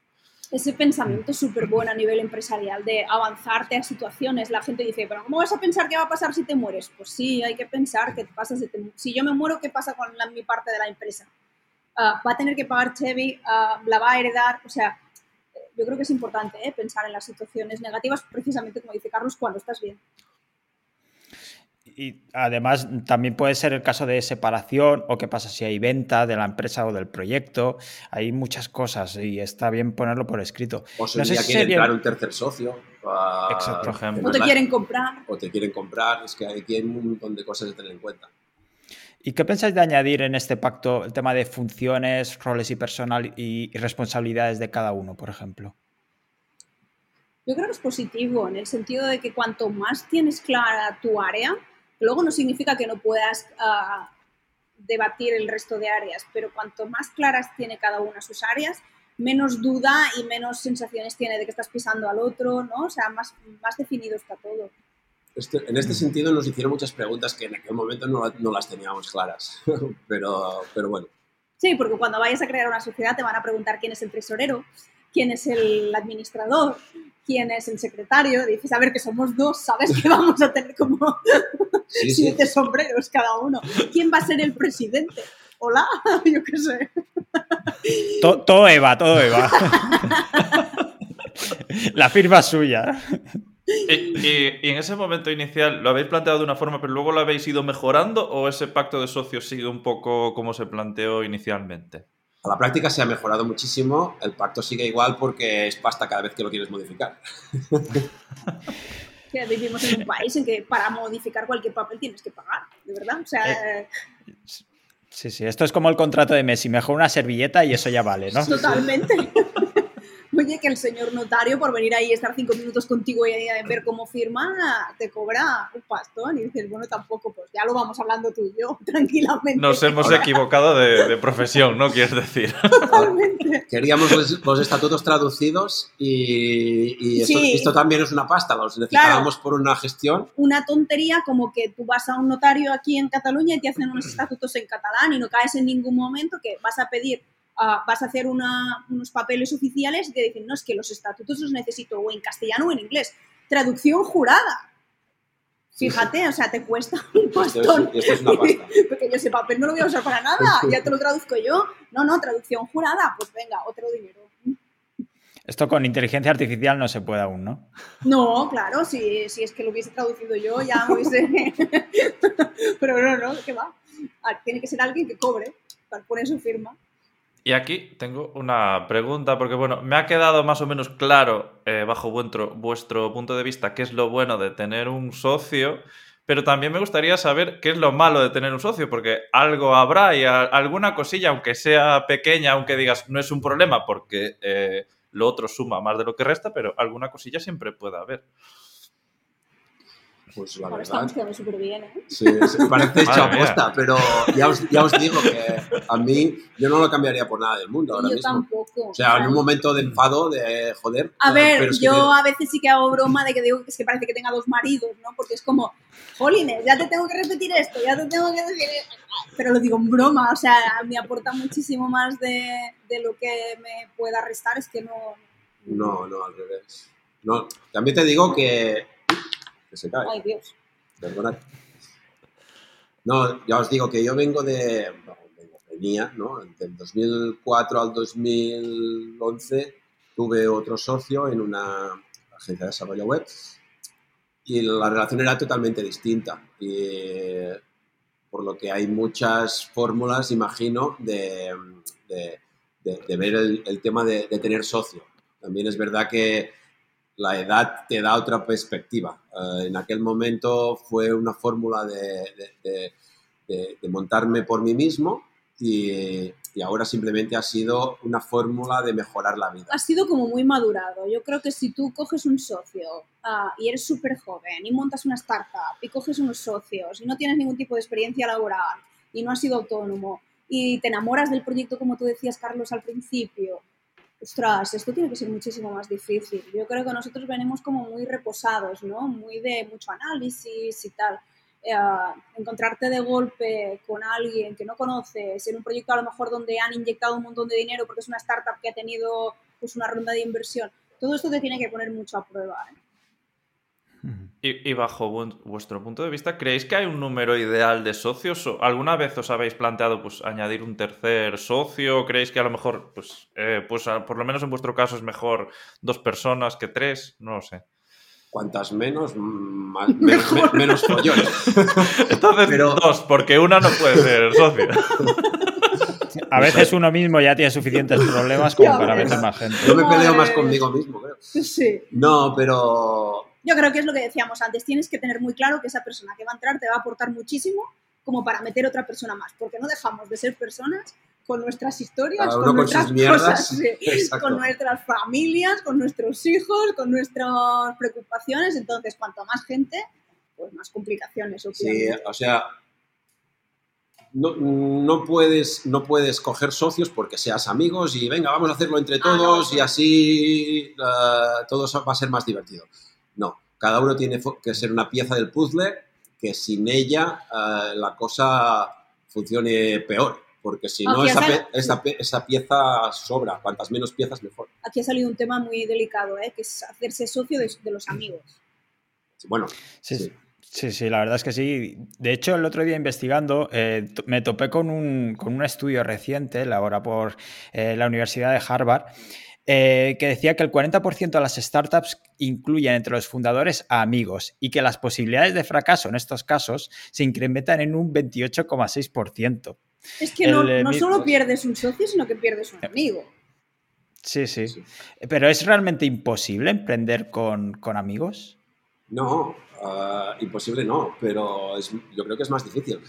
Speaker 3: Ese pensamiento súper bueno a nivel empresarial de avanzarte a situaciones. La gente dice, pero ¿cómo vas a pensar qué va a pasar si te mueres? Pues sí, hay que pensar qué pasa si, te, si yo me muero, ¿qué pasa con mi parte de la empresa? Ah, ¿Va a tener que pagar Chevy? Ah, ¿La va a heredar? O sea, yo creo que es importante ¿eh? pensar en las situaciones negativas, precisamente como dice Carlos, cuando estás bien.
Speaker 2: Y además también puede ser el caso de separación o qué pasa si hay venta de la empresa o del proyecto. Hay muchas cosas y está bien ponerlo por escrito.
Speaker 4: O si no sé quiere entrar un tercer socio.
Speaker 2: Exacto.
Speaker 3: O te quieren comprar.
Speaker 4: O te quieren comprar. Es que hay aquí un montón de cosas a tener en cuenta.
Speaker 2: ¿Y qué pensáis de añadir en este pacto el tema de funciones, roles y personal y responsabilidades de cada uno, por ejemplo?
Speaker 3: Yo creo que es positivo en el sentido de que cuanto más tienes clara tu área, Luego no significa que no puedas ah, debatir el resto de áreas, pero cuanto más claras tiene cada una sus áreas, menos duda y menos sensaciones tiene de que estás pisando al otro, ¿no? O sea, más, más definido está todo.
Speaker 4: Este, en este sentido nos hicieron muchas preguntas que en aquel momento no, no las teníamos claras, [LAUGHS] pero, pero bueno.
Speaker 3: Sí, porque cuando vayas a crear una sociedad te van a preguntar quién es el tesorero, quién es el administrador, quién es el secretario, dices, a ver, que somos dos, ¿sabes? Que vamos a tener como siete sombreros cada uno. ¿Quién va a ser el presidente? Hola, [LAUGHS] yo qué sé.
Speaker 2: Todo, Eva, todo Eva. La firma suya.
Speaker 1: Y, en ese momento inicial lo habéis planteado de una forma, pero luego lo habéis ido mejorando o ese pacto de socios sigue un poco como se planteó inicialmente?
Speaker 4: A la práctica se ha mejorado muchísimo, el pacto sigue igual porque es pasta cada vez que lo quieres modificar. [LAUGHS]
Speaker 3: vivimos en un país en que para modificar cualquier papel tienes que pagar, de verdad. O sea, eh,
Speaker 2: sí, sí, esto es como el contrato de Messi, mejor una servilleta y eso ya vale, ¿no?
Speaker 3: Totalmente. [LAUGHS] Oye, que el señor notario por venir ahí y estar cinco minutos contigo y ver cómo firma, te cobra un pastón. Y dices, bueno, tampoco, pues ya lo vamos hablando tú y yo, [LAUGHS] tranquilamente.
Speaker 1: Nos hemos equivocado de, profesión, ¿no? Quieres decir. [LAUGHS]
Speaker 3: Totalmente.
Speaker 4: Queríamos los, estatutos traducidos y, esto, también es una pasta, los necesitábamos por una gestión.
Speaker 3: Una tontería como que tú vas a un notario aquí en Cataluña y te hacen unos [CLEARS THROAT] estatutos en catalán y no caes en ningún momento que vas a pedir vas a hacer unos papeles oficiales y te dicen, no, es que los estatutos los necesito o en castellano o en inglés. Traducción jurada. Fíjate, o sea, te cuesta un
Speaker 4: pastón. Esto es, una [LAUGHS] pasta.
Speaker 3: Porque yo ese papel no lo voy a usar para nada, [LAUGHS] ya te lo traduzco yo. No, no, traducción jurada, pues venga, otro dinero.
Speaker 2: Esto con inteligencia artificial no se puede aún, ¿no?
Speaker 3: No, claro, si, si es que lo hubiese traducido yo, ya hubiese... [LAUGHS] Pero no, no, ¿qué va? Ah, tiene que ser alguien que cobre para poner su firma.
Speaker 1: Y aquí tengo una pregunta, porque bueno, me ha quedado más o menos claro, eh, bajo vuestro, vuestro punto de vista, qué es lo bueno de tener un socio, pero también me gustaría saber qué es lo malo de tener un socio, porque algo habrá y alguna cosilla, aunque sea pequeña, aunque digas no es un problema, porque eh, lo otro suma más de lo que resta, pero alguna cosilla siempre puede haber.
Speaker 4: Pues la
Speaker 3: Ahora estamos quedando súper bien, ¿eh?
Speaker 4: Sí, parece hecho aposta, pero ya os, ya os, digo que a mí yo no lo cambiaría por nada del mundo ahora
Speaker 3: yo
Speaker 4: mismo.
Speaker 3: tampoco.
Speaker 4: O sea, en un momento de enfado, de joder.
Speaker 3: A ver, yo a veces sí que hago broma de que digo que es que parece que tenga dos maridos, ¿no? Porque es como, jolines, ya te tengo que repetir esto, ya te tengo que decir esto. Pero lo digo en broma, o sea, me aporta muchísimo más de, de lo que me pueda restar, es que no...
Speaker 4: No, no, al revés. No, también te digo que se cae.
Speaker 3: Ay, Dios.
Speaker 4: Perdonad. No, ya os digo que yo vengo de, venía, ¿no? Del 2004 al 2011 tuve otro socio en una agencia de desarrollo web y la relación era totalmente distinta. Y, por lo que hay muchas fórmulas, imagino, de, de, ver el, el tema de, tener socio. También es verdad que la edad te da otra perspectiva. Eh, en aquel momento fue una fórmula de, montarme por mí mismo y, ahora simplemente ha sido una fórmula de mejorar la vida.
Speaker 3: Ha sido como muy madurado. Yo creo que si tú coges un socio ah, y eres súper joven y montas una startup y coges unos socios y no tienes ningún tipo de experiencia laboral y no has sido autónomo y te enamoras del proyecto como tú decías, Carlos, al principio, ostras, esto tiene que ser muchísimo más difícil. Yo creo que nosotros venimos como muy reposados, ¿no? Muy de mucho análisis y tal. Eh, encontrarte de golpe con alguien que no conoces, en un proyecto a lo mejor donde han inyectado un montón de dinero porque es una startup que ha tenido pues una ronda de inversión. Todo esto te tiene que poner mucho a prueba. ¿eh?
Speaker 1: Y, bajo vuestro punto de vista, ¿creéis que hay un número ideal de socios? ¿Alguna vez os habéis planteado pues, añadir un tercer socio? ¿Creéis que a lo mejor, pues, eh, pues por lo menos en vuestro caso es mejor dos personas que tres? No lo sé.
Speaker 4: Cuantas menos, más, [LAUGHS] menos, menos follones. [LAUGHS]
Speaker 1: Entonces, dos, porque una no puede ser socio. [LAUGHS]
Speaker 2: A veces uno mismo ya tiene suficientes problemas como para meter más gente.
Speaker 4: Yo me peleo más conmigo mismo, creo. Sí. No, pero
Speaker 3: yo creo que es lo que decíamos antes, tienes que tener muy claro que esa persona que va a entrar te va a aportar muchísimo como para meter otra persona más, porque no dejamos de ser personas con nuestras historias, con nuestras cosas, [LAUGHS] con nuestras familias, con nuestros hijos, con nuestras preocupaciones. Entonces, cuanto más gente, pues más complicaciones.
Speaker 4: Sí, o sea, no, puedes, no puedes coger socios porque seas amigos y venga, vamos a hacerlo entre ah, todos y así uh, todo va a ser más divertido. No, cada uno tiene que ser una pieza del puzzle que sin ella eh, la cosa funcione peor, porque si no esa, esa, pieza sobra, cuantas menos piezas mejor.
Speaker 3: Aquí ha salido un tema muy delicado, ¿eh? que es hacerse socio de, los amigos.
Speaker 4: Bueno,
Speaker 2: sí. sí. Sí, la verdad es que sí. De hecho, el otro día investigando, eh, me topé con un, con un, estudio reciente, elaborado por la Universidad de Harvard, eh, que decía que el 40% de las startups incluyen entre los fundadores a amigos y que las posibilidades de fracaso en estos casos se incrementan en un 28,6%.
Speaker 3: Es que no, no, solo pierdes un socio, sino que pierdes un amigo.
Speaker 2: Sí, sí. Pero ¿es realmente imposible emprender con, con amigos?
Speaker 4: No, ah, imposible no, pero yo creo que es más difícil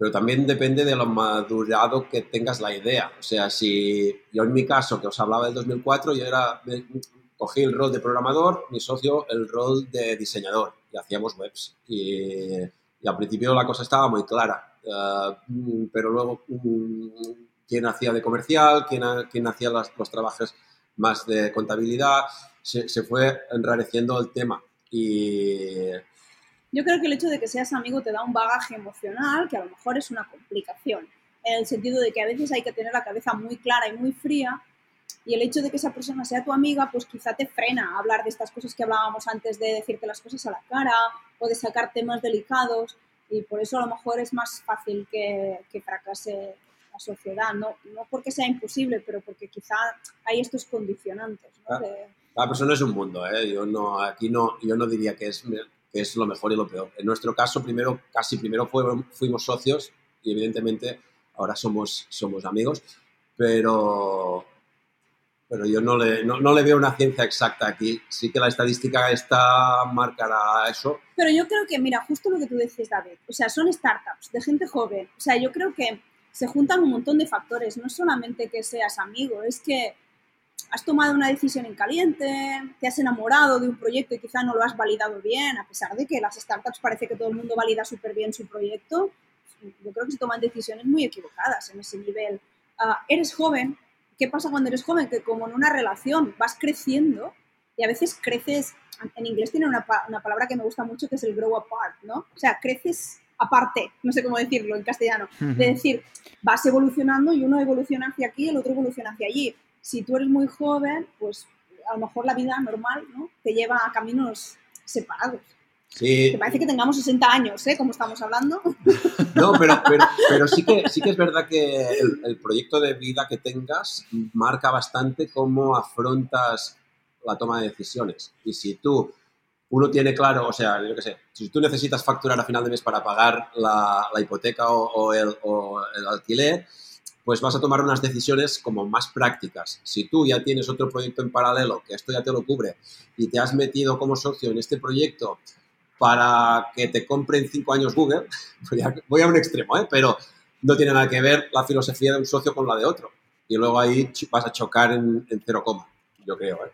Speaker 4: pero también depende de lo madurado que tengas la idea. O sea, si yo en mi caso, que os hablaba del 2004, yo era, cogí el rol de programador, mi socio el rol de diseñador y hacíamos webs. Y, al principio la cosa estaba muy clara, eh, pero luego mm, quién hacía de comercial, quién, quién hacía los trabajos más de contabilidad, se, se fue enrareciendo el tema. Y
Speaker 3: yo creo que el hecho de que seas amigo te da un bagaje emocional que a lo mejor es una complicación, en el sentido de que a veces hay que tener la cabeza muy clara y muy fría y el hecho de que esa persona sea tu amiga, pues quizá te frena a hablar de estas cosas que hablábamos antes de decirte las cosas a la cara o de sacar temas delicados y por eso a lo mejor es más fácil que, que fracase la sociedad, no, no porque sea imposible, pero porque quizá hay estos condicionantes. ¿no?
Speaker 4: Ah, cada persona es un mundo, ¿eh? yo no, aquí no, yo no diría que es que es lo mejor y lo peor. En nuestro caso, primero, casi primero fuimos socios y evidentemente ahora somos, somos amigos, pero, pero yo no le, no, le veo una ciencia exacta aquí. Sí que la estadística está marcará eso.
Speaker 3: Pero yo creo que, mira, justo lo que tú dices, David, o sea, son startups de gente joven. O sea, yo creo que se juntan un montón de factores, no solamente que seas amigo, es que has tomado una decisión en caliente, te has enamorado de un proyecto y quizá no lo has validado bien, a pesar de que las startups parece que todo el mundo valida súper bien su proyecto, yo creo que se toman decisiones muy equivocadas en ese nivel. Ah, eres joven, ¿qué pasa cuando eres joven? Que como en una relación vas creciendo y a veces creces, en inglés tiene una, una palabra que me gusta mucho que es el grow apart, ¿no? O sea, creces aparte, no sé cómo decirlo en castellano, de decir, vas evolucionando y uno evoluciona hacia aquí y el otro evoluciona hacia allí si tú eres muy joven, pues a lo mejor la vida normal ¿no? te lleva a caminos separados.
Speaker 4: Sí.
Speaker 3: Te parece que tengamos 60 años, ¿eh? Como estamos hablando. [LAUGHS]
Speaker 4: No, pero, pero, pero sí, que, sí que es verdad que el, proyecto de vida que tengas marca bastante cómo afrontas la toma de decisiones. Y si tú, uno tiene claro, o sea, yo qué sé, si tú necesitas facturar a final de mes para pagar la, la hipoteca o, el, o el alquiler, pues vas a tomar unas decisiones como más prácticas. Si tú ya tienes otro proyecto en paralelo, que esto ya te lo cubre, y te has metido como socio en este proyecto para que te compren cinco años Google, [LAUGHS] voy a, un extremo, ¿eh? pero no tiene nada que ver la filosofía de un socio con la de otro. Y luego ahí vas a chocar en, en cero coma, yo creo. ¿eh?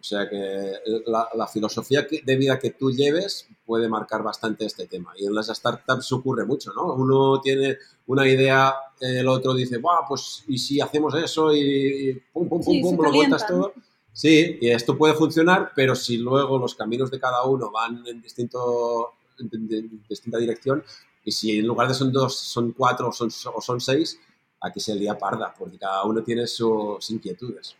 Speaker 4: O sea que la, filosofía de vida que tú lleves puede marcar bastante este tema. Y en las startups ocurre mucho, ¿no? Uno tiene una idea, el otro dice, Buah, pues ¿y si hacemos eso? Y pum, pum, pum, pum, lo montas todo. Sí, y esto puede funcionar, pero si luego los caminos de cada uno van en, distinto, en, distinta dirección, y si en lugar de son dos, son cuatro o son, o son seis, aquí se lía parda, porque cada uno tiene sus inquietudes.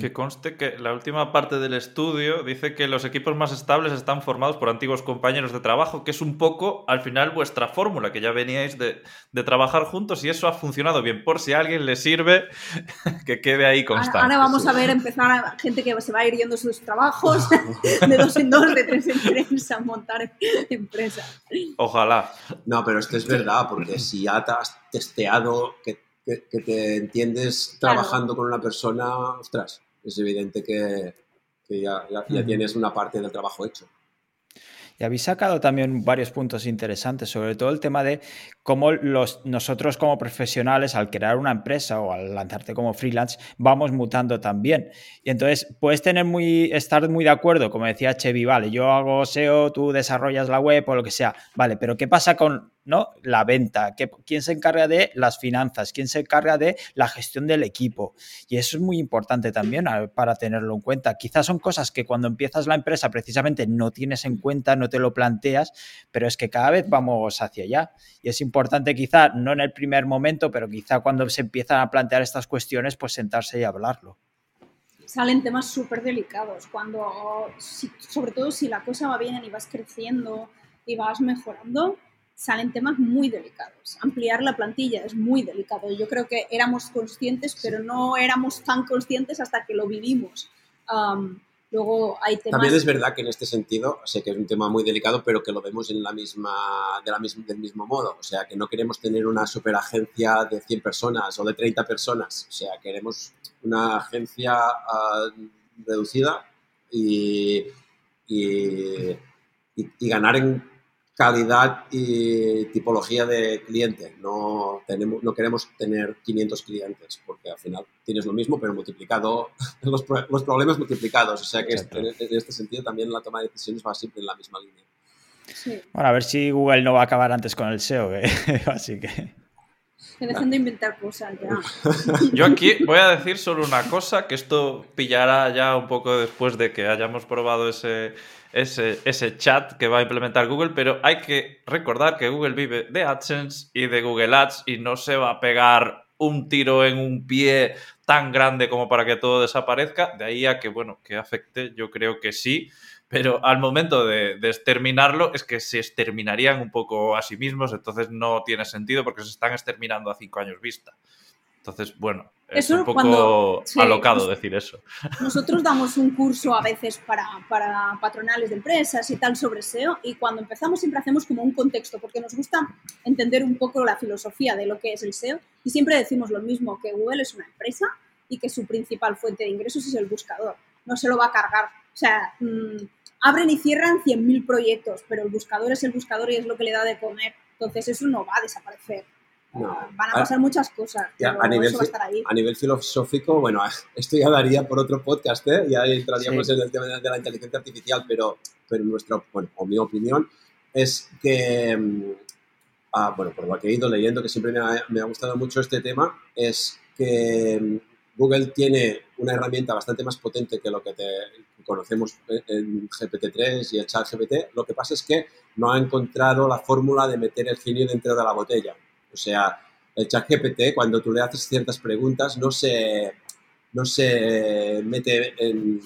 Speaker 1: Que conste que la última parte del estudio dice que los equipos más estables están formados por antiguos compañeros de trabajo, que es un poco al final vuestra fórmula, que ya veníais de, trabajar juntos y eso ha funcionado bien. Por si a alguien le sirve, [LAUGHS] que quede ahí constante.
Speaker 3: Ahora, vamos a ver empezar a gente que se va a ir yendo sus trabajos [LAUGHS] de dos en dos, de tres en tres, a montar empresas.
Speaker 1: Ojalá.
Speaker 4: No, pero esto es verdad, porque si ya te has testeado que que, te entiendes trabajando con una persona, ostras, es evidente que, ya, ya, tienes una parte del trabajo hecho.
Speaker 2: Y habéis sacado también varios puntos interesantes, sobre todo el tema de cómo los, nosotros como profesionales, al crear una empresa o al lanzarte como freelance, vamos mutando también. Y entonces puedes tener muy, estar muy de acuerdo, como decía Chevy, vale, yo hago SEO, tú desarrollas la web o lo que sea, vale, pero ¿qué pasa con ¿no? La venta, quién se encarga de las finanzas, quién se encarga de la gestión del equipo. Y eso es muy importante también para tenerlo en cuenta. Quizás son cosas que cuando empiezas la empresa precisamente no tienes en cuenta, no te lo planteas, pero es que cada vez vamos hacia allá. Y es importante quizá, no en el primer momento, pero quizá cuando se empiezan a plantear estas cuestiones, pues sentarse y hablarlo
Speaker 3: salen temas súper delicados, cuando, sobre todo si la cosa va bien y vas creciendo y vas mejorando, salen temas muy delicados. Ampliar la plantilla es muy delicado. Yo creo que éramos conscientes, pero no éramos tan conscientes hasta que lo vivimos. luego hay temas...
Speaker 4: También es verdad que en este sentido, sé que es un tema muy delicado, pero que lo vemos en la misma, de la misma, del mismo modo. O sea, que no queremos tener una superagencia de 100 personas o de 30 personas. O sea, queremos una agencia ah, reducida y, y, y ganar en calidad y tipología de cliente. No, tenemos, no queremos tener 500 clientes porque al final tienes lo mismo pero multiplicado, [LAUGHS] los, los problemas multiplicados. O sea que este, en este sentido también la toma de decisiones va siempre en la misma línea.
Speaker 2: Bueno, a ver si Google no va a acabar antes con el SEO, ¿eh? [LAUGHS] así que...
Speaker 3: Dejen de inventar cosas ya.
Speaker 1: Yo aquí voy a decir solo una cosa, que esto pillará ya un poco después de que hayamos probado ese, ese, ese chat que va a implementar Google, pero hay que recordar que Google vive de AdSense y de Google Ads y no se va a pegar un tiro en un pie tan grande como para que todo desaparezca. De ahí a que, bueno, que afecte, yo creo que sí, pero al momento de, de, exterminarlo es que se exterminarían un poco a sí mismos, entonces no tiene sentido porque se están exterminando a cinco años vista. Entonces, bueno, es un poco alocado decir eso.
Speaker 3: Nosotros [LAUGHS] damos un curso a veces para, para, patronales de empresas y tal sobre SEO y cuando empezamos siempre hacemos como un contexto porque nos gusta entender un poco la filosofía de lo que es el SEO y siempre decimos lo mismo, que Google es una empresa y que su principal fuente de ingresos es el buscador. No se lo va a cargar. O sea, mm, abren y cierran 100.000 proyectos, pero el buscador es el buscador y es lo que le da de comer. Entonces eso no va a desaparecer. Van a pasar muchas cosas.
Speaker 4: a, nivel, a nivel filosófico, bueno, esto ya daría por otro podcast, ¿eh? ya entraríamos en el tema de la inteligencia artificial, pero, pero nuestra, bueno, o mi opinión es que, mm, ah, bueno, por lo que he ido leyendo, que siempre me ha, me ha gustado mucho este tema, es que mm, Google tiene una herramienta bastante más potente que lo que te conocemos en GPT-3 y el chat GPT. Lo que pasa es que no ha encontrado la fórmula de meter el genio dentro de la botella. O sea, el chat GPT, cuando tú le haces ciertas preguntas, no se, no se mete en,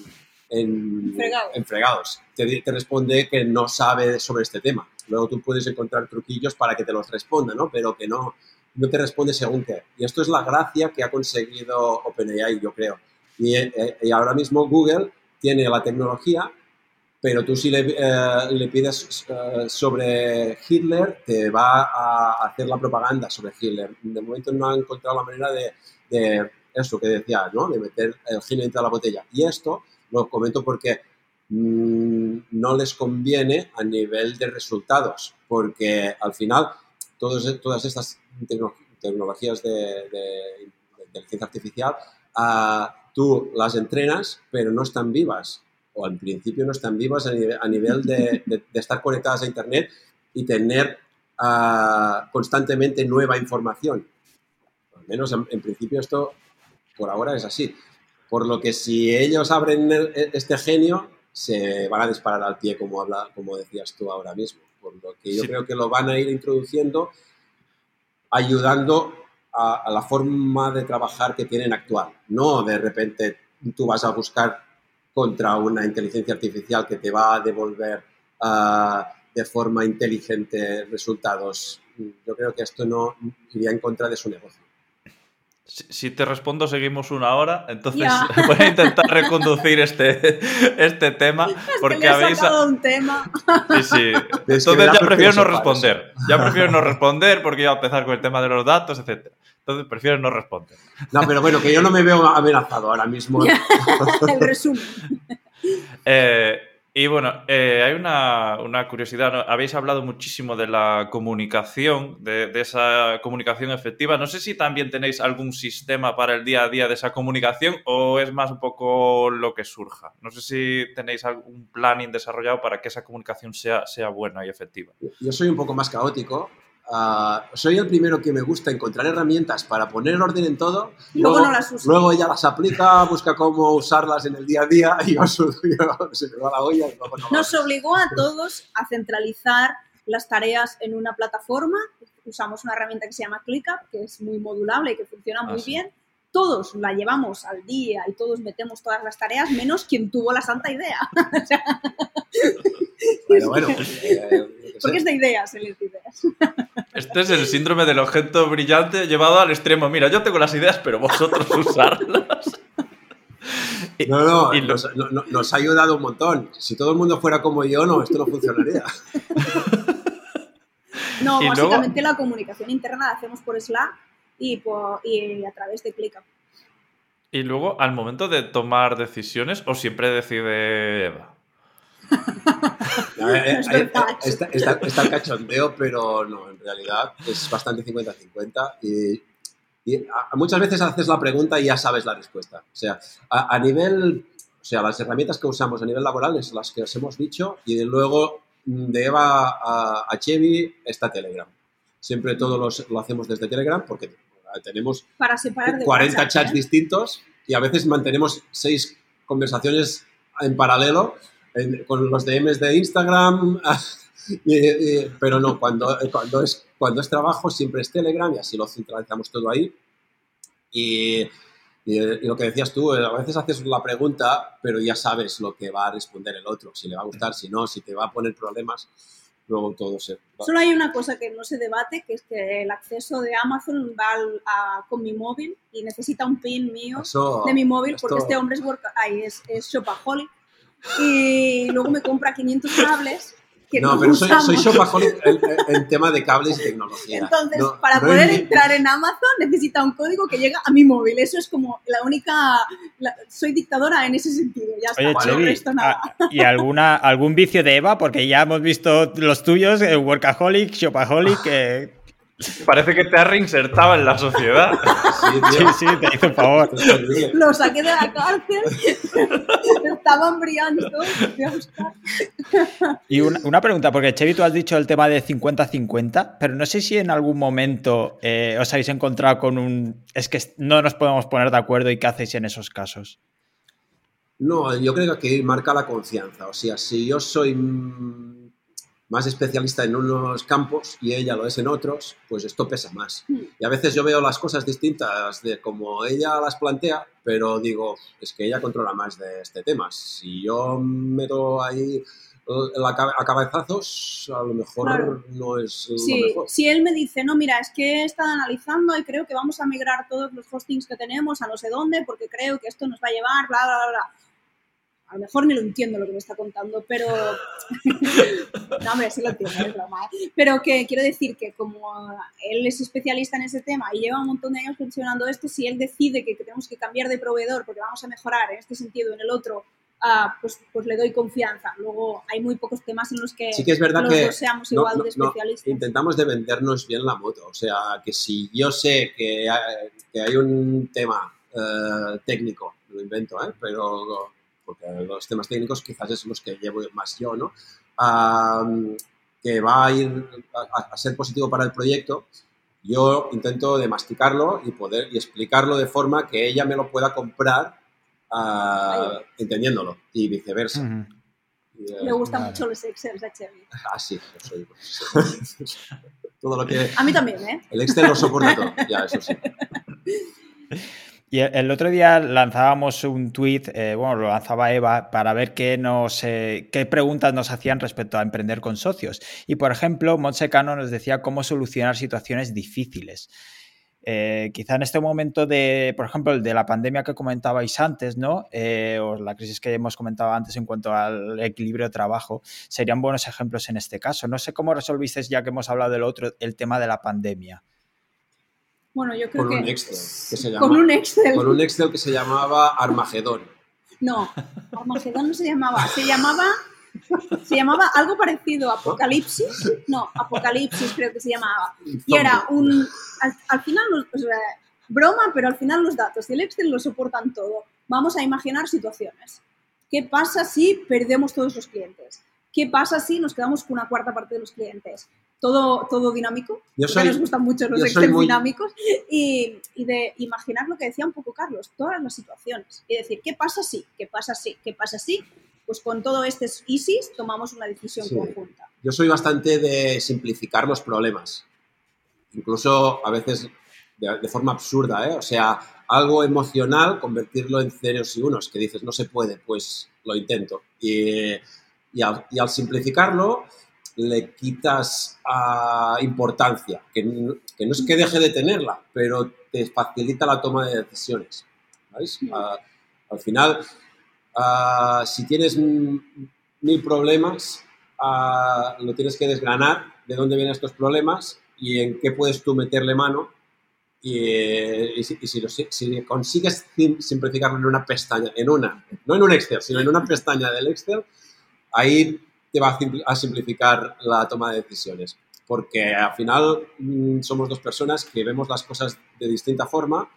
Speaker 4: en, fregados. Te, te, responde que no sabe sobre este tema. Luego tú puedes encontrar truquillos para que te los responda, ¿no? Pero que no, no te responde según qué. Y esto es la gracia que ha conseguido OpenAI, yo creo. Y, eh, y ahora mismo Google tiene la tecnología pero tú si le, eh, le pides eh, sobre Hitler, te va a hacer la propaganda sobre Hitler. De momento no ha encontrado la manera de, eso que decía, ¿no? De meter el Hitler dentro de la botella. Y esto lo comento porque mm, no les conviene a nivel de resultados, porque al final todas estas tecnologías de, de, inteligencia artificial, uh, tú las entrenas, pero no están vivas o al principio no están vivas a nivel, de, estar conectadas a Internet y tener ah, constantemente nueva información. Al menos en, principio esto por ahora es así. Por lo que si ellos abren este genio, se van a disparar al pie, como, habla, como decías tú ahora mismo. Por lo que yo creo que lo van a ir introduciendo, ayudando a, a, la forma de trabajar que tienen actual. No de repente tú vas a buscar contra una inteligencia artificial que te va a devolver ah, de forma inteligente resultados. Yo creo que esto no iría en contra de su negocio.
Speaker 1: Si, si te respondo, seguimos una hora, entonces [LAUGHS] voy a intentar reconducir este, este tema. porque
Speaker 3: que le he
Speaker 1: habéis.
Speaker 3: sacado un tema.
Speaker 1: Sí, [LAUGHS] Entonces ya prefiero no responder. Ya prefiero no responder porque iba a empezar con el tema de los datos, etc. Entonces prefiero no responder.
Speaker 4: No, pero bueno, que yo no me veo amenazado ahora mismo. [LAUGHS]
Speaker 3: El resumen.
Speaker 1: Eh, y bueno, eh, hay una, una curiosidad. Habéis hablado muchísimo de la comunicación, de, de esa comunicación efectiva. No sé si también tenéis algún sistema para el día a día de esa comunicación o es más un poco lo que surja. No sé si tenéis algún planning desarrollado para que esa comunicación sea, sea buena y efectiva.
Speaker 4: Yo soy un poco más caótico. Ah, soy el primero que me gusta encontrar herramientas para poner orden en todo.
Speaker 3: Y luego no las uso.
Speaker 4: Luego ella las aplica, busca cómo usarlas en el día a día y yo, [LAUGHS] yo- se me va la olla. y luego no
Speaker 3: Nos obligó a todos a centralizar las tareas en una plataforma. Usamos una herramienta que se llama ClickUp, que es muy modulable y que funciona
Speaker 1: Ah,
Speaker 3: muy
Speaker 1: sí.
Speaker 3: bien. Todos la llevamos al día y todos metemos todas las tareas, menos quien tuvo la santa idea. [LAUGHS] O sea,
Speaker 4: Bueno, bueno. eh, qué
Speaker 3: porque es de ideas, el de ideas.
Speaker 1: Este es el síndrome del objeto brillante llevado al extremo. Mira, yo tengo las ideas, pero vosotros [LAUGHS] usarlas. [LAUGHS]
Speaker 4: No, no,
Speaker 1: y lo-
Speaker 4: nos, no- no- nos ha ayudado un montón. Si todo el mundo fuera como yo, no, esto no funcionaría.
Speaker 3: No,
Speaker 1: luego-
Speaker 3: básicamente la comunicación interna la hacemos por Slack y, por, y a través de ClickUp.
Speaker 1: Y luego, al momento de tomar decisiones, o siempre decide Eva.
Speaker 4: Ver, eh, está, está- está el cachondeo, pero no, en realidad es bastante 50-50. Y, y a- muchas veces haces la pregunta y ya sabes la respuesta. O sea, a, a nivel, o sea, las herramientas que usamos a nivel laboral es las que os hemos dicho y luego mm, de Eva a, a Chevy está Telegram. Siempre todo los- lo hacemos desde Telegram porque tenemos
Speaker 3: Para separar de
Speaker 4: 40
Speaker 3: WhatsApp,
Speaker 4: chats
Speaker 3: ¿eh?
Speaker 4: distintos y a veces mantenemos seis conversaciones en paralelo en- con los DMs de Instagram, [LAUGHS] y- y- pero no, cuando, cuando, es, cuando es trabajo siempre es Telegram y así lo centralizamos todo ahí. Y, y- y lo que decías tú, eh, a veces haces la pregunta, pero ya sabes lo que va a responder el otro, si le va a gustar, si no, si te va a poner problemas, luego todo se...
Speaker 3: Solo hay una cosa que no se debate, que es que el acceso de Amazon va al- a- con mi móvil y necesita un pin mío
Speaker 4: Eso-
Speaker 3: de mi móvil porque
Speaker 4: esto-
Speaker 3: este hombre es, worka- ay, es, es shopaholic y luego me compra 500 cables que no,
Speaker 4: No, pero soy, soy shopaholic en, en tema de cables y tecnología.
Speaker 3: Entonces,
Speaker 4: No-
Speaker 3: para
Speaker 4: no
Speaker 3: poder
Speaker 4: en-
Speaker 3: entrar en Amazon necesita un código que llega a mi móvil. Eso es como la única... la- soy dictadora en ese sentido. Ya está.
Speaker 2: Oye,
Speaker 3: Para el
Speaker 2: Chevy,
Speaker 3: resto nada.
Speaker 2: ah, ¿y alguna, algún vicio de Eva? Porque ya hemos visto los tuyos, eh, Workaholic, Shopaholic. eh,
Speaker 1: Parece que te has reinsertado en la sociedad.
Speaker 4: Sí,
Speaker 2: sí,
Speaker 4: tío.
Speaker 2: sí, te hizo un favor.
Speaker 3: Lo saqué de la cárcel. [LAUGHS] Estaban brillando.
Speaker 2: Y una, una pregunta, porque Chevy, tú has dicho el tema de 50-50, pero no sé si en algún momento eh, os habéis encontrado con un... Es que no nos podemos poner de acuerdo y qué hacéis en esos casos.
Speaker 4: No, yo creo que marca la confianza. O sea, si yo soy más especialista en unos campos y ella lo es en otros, pues esto pesa más.
Speaker 3: Hmm.
Speaker 4: Y a veces yo veo las cosas distintas de como ella las plantea, pero digo, es que ella controla más de este tema. Si yo meto ahí a cabezazos, a lo mejor
Speaker 3: Claro.
Speaker 4: no es lo
Speaker 3: Sí,
Speaker 4: mejor.
Speaker 3: si él me dice, no, mira, es que he estado analizando y creo que vamos a migrar todos los hostings que tenemos a no sé dónde porque creo que esto nos va a llevar, bla, bla, bla, bla. A lo mejor ni lo entiendo lo que me está contando, pero... [LAUGHS] no, hombre, sí lo entiendo, es broma. ¿eh? Pero que quiero decir que como él es especialista en ese tema y lleva un montón de años funcionando esto, si él decide que, tenemos que cambiar de proveedor porque vamos a mejorar en este sentido o en el otro, ah, pues, pues le doy confianza. Luego hay muy pocos temas en los que
Speaker 4: Sí que es verdad
Speaker 3: los
Speaker 4: que
Speaker 3: dos seamos
Speaker 4: no-
Speaker 3: igual
Speaker 4: no-
Speaker 3: de
Speaker 4: no,
Speaker 3: especialistas.
Speaker 4: intentamos de vendernos bien la moto. O sea, que si yo sé que hay, que hay un tema eh, técnico, lo invento, ¿eh? pero porque los temas técnicos quizás es los que llevo más yo, ¿no? Que va a ir a, a ser positivo para el proyecto, yo intento de masticarlo y poder y explicarlo de forma que ella me lo pueda comprar ah, entendiéndolo y viceversa.
Speaker 2: Ujú.
Speaker 4: Y, eh,
Speaker 3: Le gustan
Speaker 2: Vale.
Speaker 3: mucho los Excel a Chevy.
Speaker 4: Ah, sí, yo soy. [LAUGHS] [LAUGHS] todo lo que.
Speaker 3: A mí también, ¿eh?
Speaker 4: El Excel lo soporta todo, ya, eso sí. [LAUGHS]
Speaker 2: Y el otro día lanzábamos un tweet, eh, bueno, lo lanzaba Eva, para ver qué, nos, eh, qué preguntas nos hacían respecto a emprender con socios. Y, por ejemplo, Monsecano nos decía cómo solucionar situaciones difíciles. Eh, quizá en este momento de, por ejemplo, el de la pandemia que comentabais antes, ¿no? o la crisis que hemos comentado antes en cuanto al equilibrio de trabajo, serían buenos ejemplos en este caso. No sé cómo resolvisteis, ya que hemos hablado del otro, el tema de la pandemia.
Speaker 3: Bueno, yo creo
Speaker 4: con
Speaker 3: que...
Speaker 4: Un Excel, que se
Speaker 3: con un Excel.
Speaker 4: Con un Excel que se llamaba Armagedón.
Speaker 3: No, Armagedón no se llamaba. Se llamaba... Se llamaba algo parecido a Apocalipsis. No, Apocalipsis creo que se llamaba. Y era un... Al, final, los, o sea, broma, pero al final los datos y el Excel lo soportan todo. Vamos a imaginar situaciones. ¿Qué pasa si perdemos todos los clientes? ¿Qué pasa si nos quedamos con una cuarta parte de los clientes? Todo, todo dinámico. Yo soy, nos gustan mucho los Excel dinámicos. Y, y, de imaginar lo que decía un poco Carlos, todas las situaciones. Y decir, ¿qué pasa si? ¿Qué pasa si? ¿Qué pasa si? Pues con todo este ISIS tomamos una decisión conjunta.
Speaker 4: Yo soy bastante de simplificar los problemas. Incluso a veces de, forma absurda, ¿eh? O sea, algo emocional, convertirlo en ceros y unos, que dices, no se puede, pues lo intento. Y, y, al, y al simplificarlo, le quitas uh, importancia, que no, que no, es que deje de tenerla, pero te facilita la toma de decisiones. Uh, al final, uh, si tienes mil problemas, lo tienes que desgranar de dónde vienen estos problemas y en qué puedes tú meterle mano. Y, y, si, y si, lo, si, consigues simplificarlo en una pestaña, en una, no en un Excel, sino en una pestaña del Excel, ahí te va a simplificar la toma de decisiones. Porque al final mm, somos dos personas que vemos las cosas de distinta forma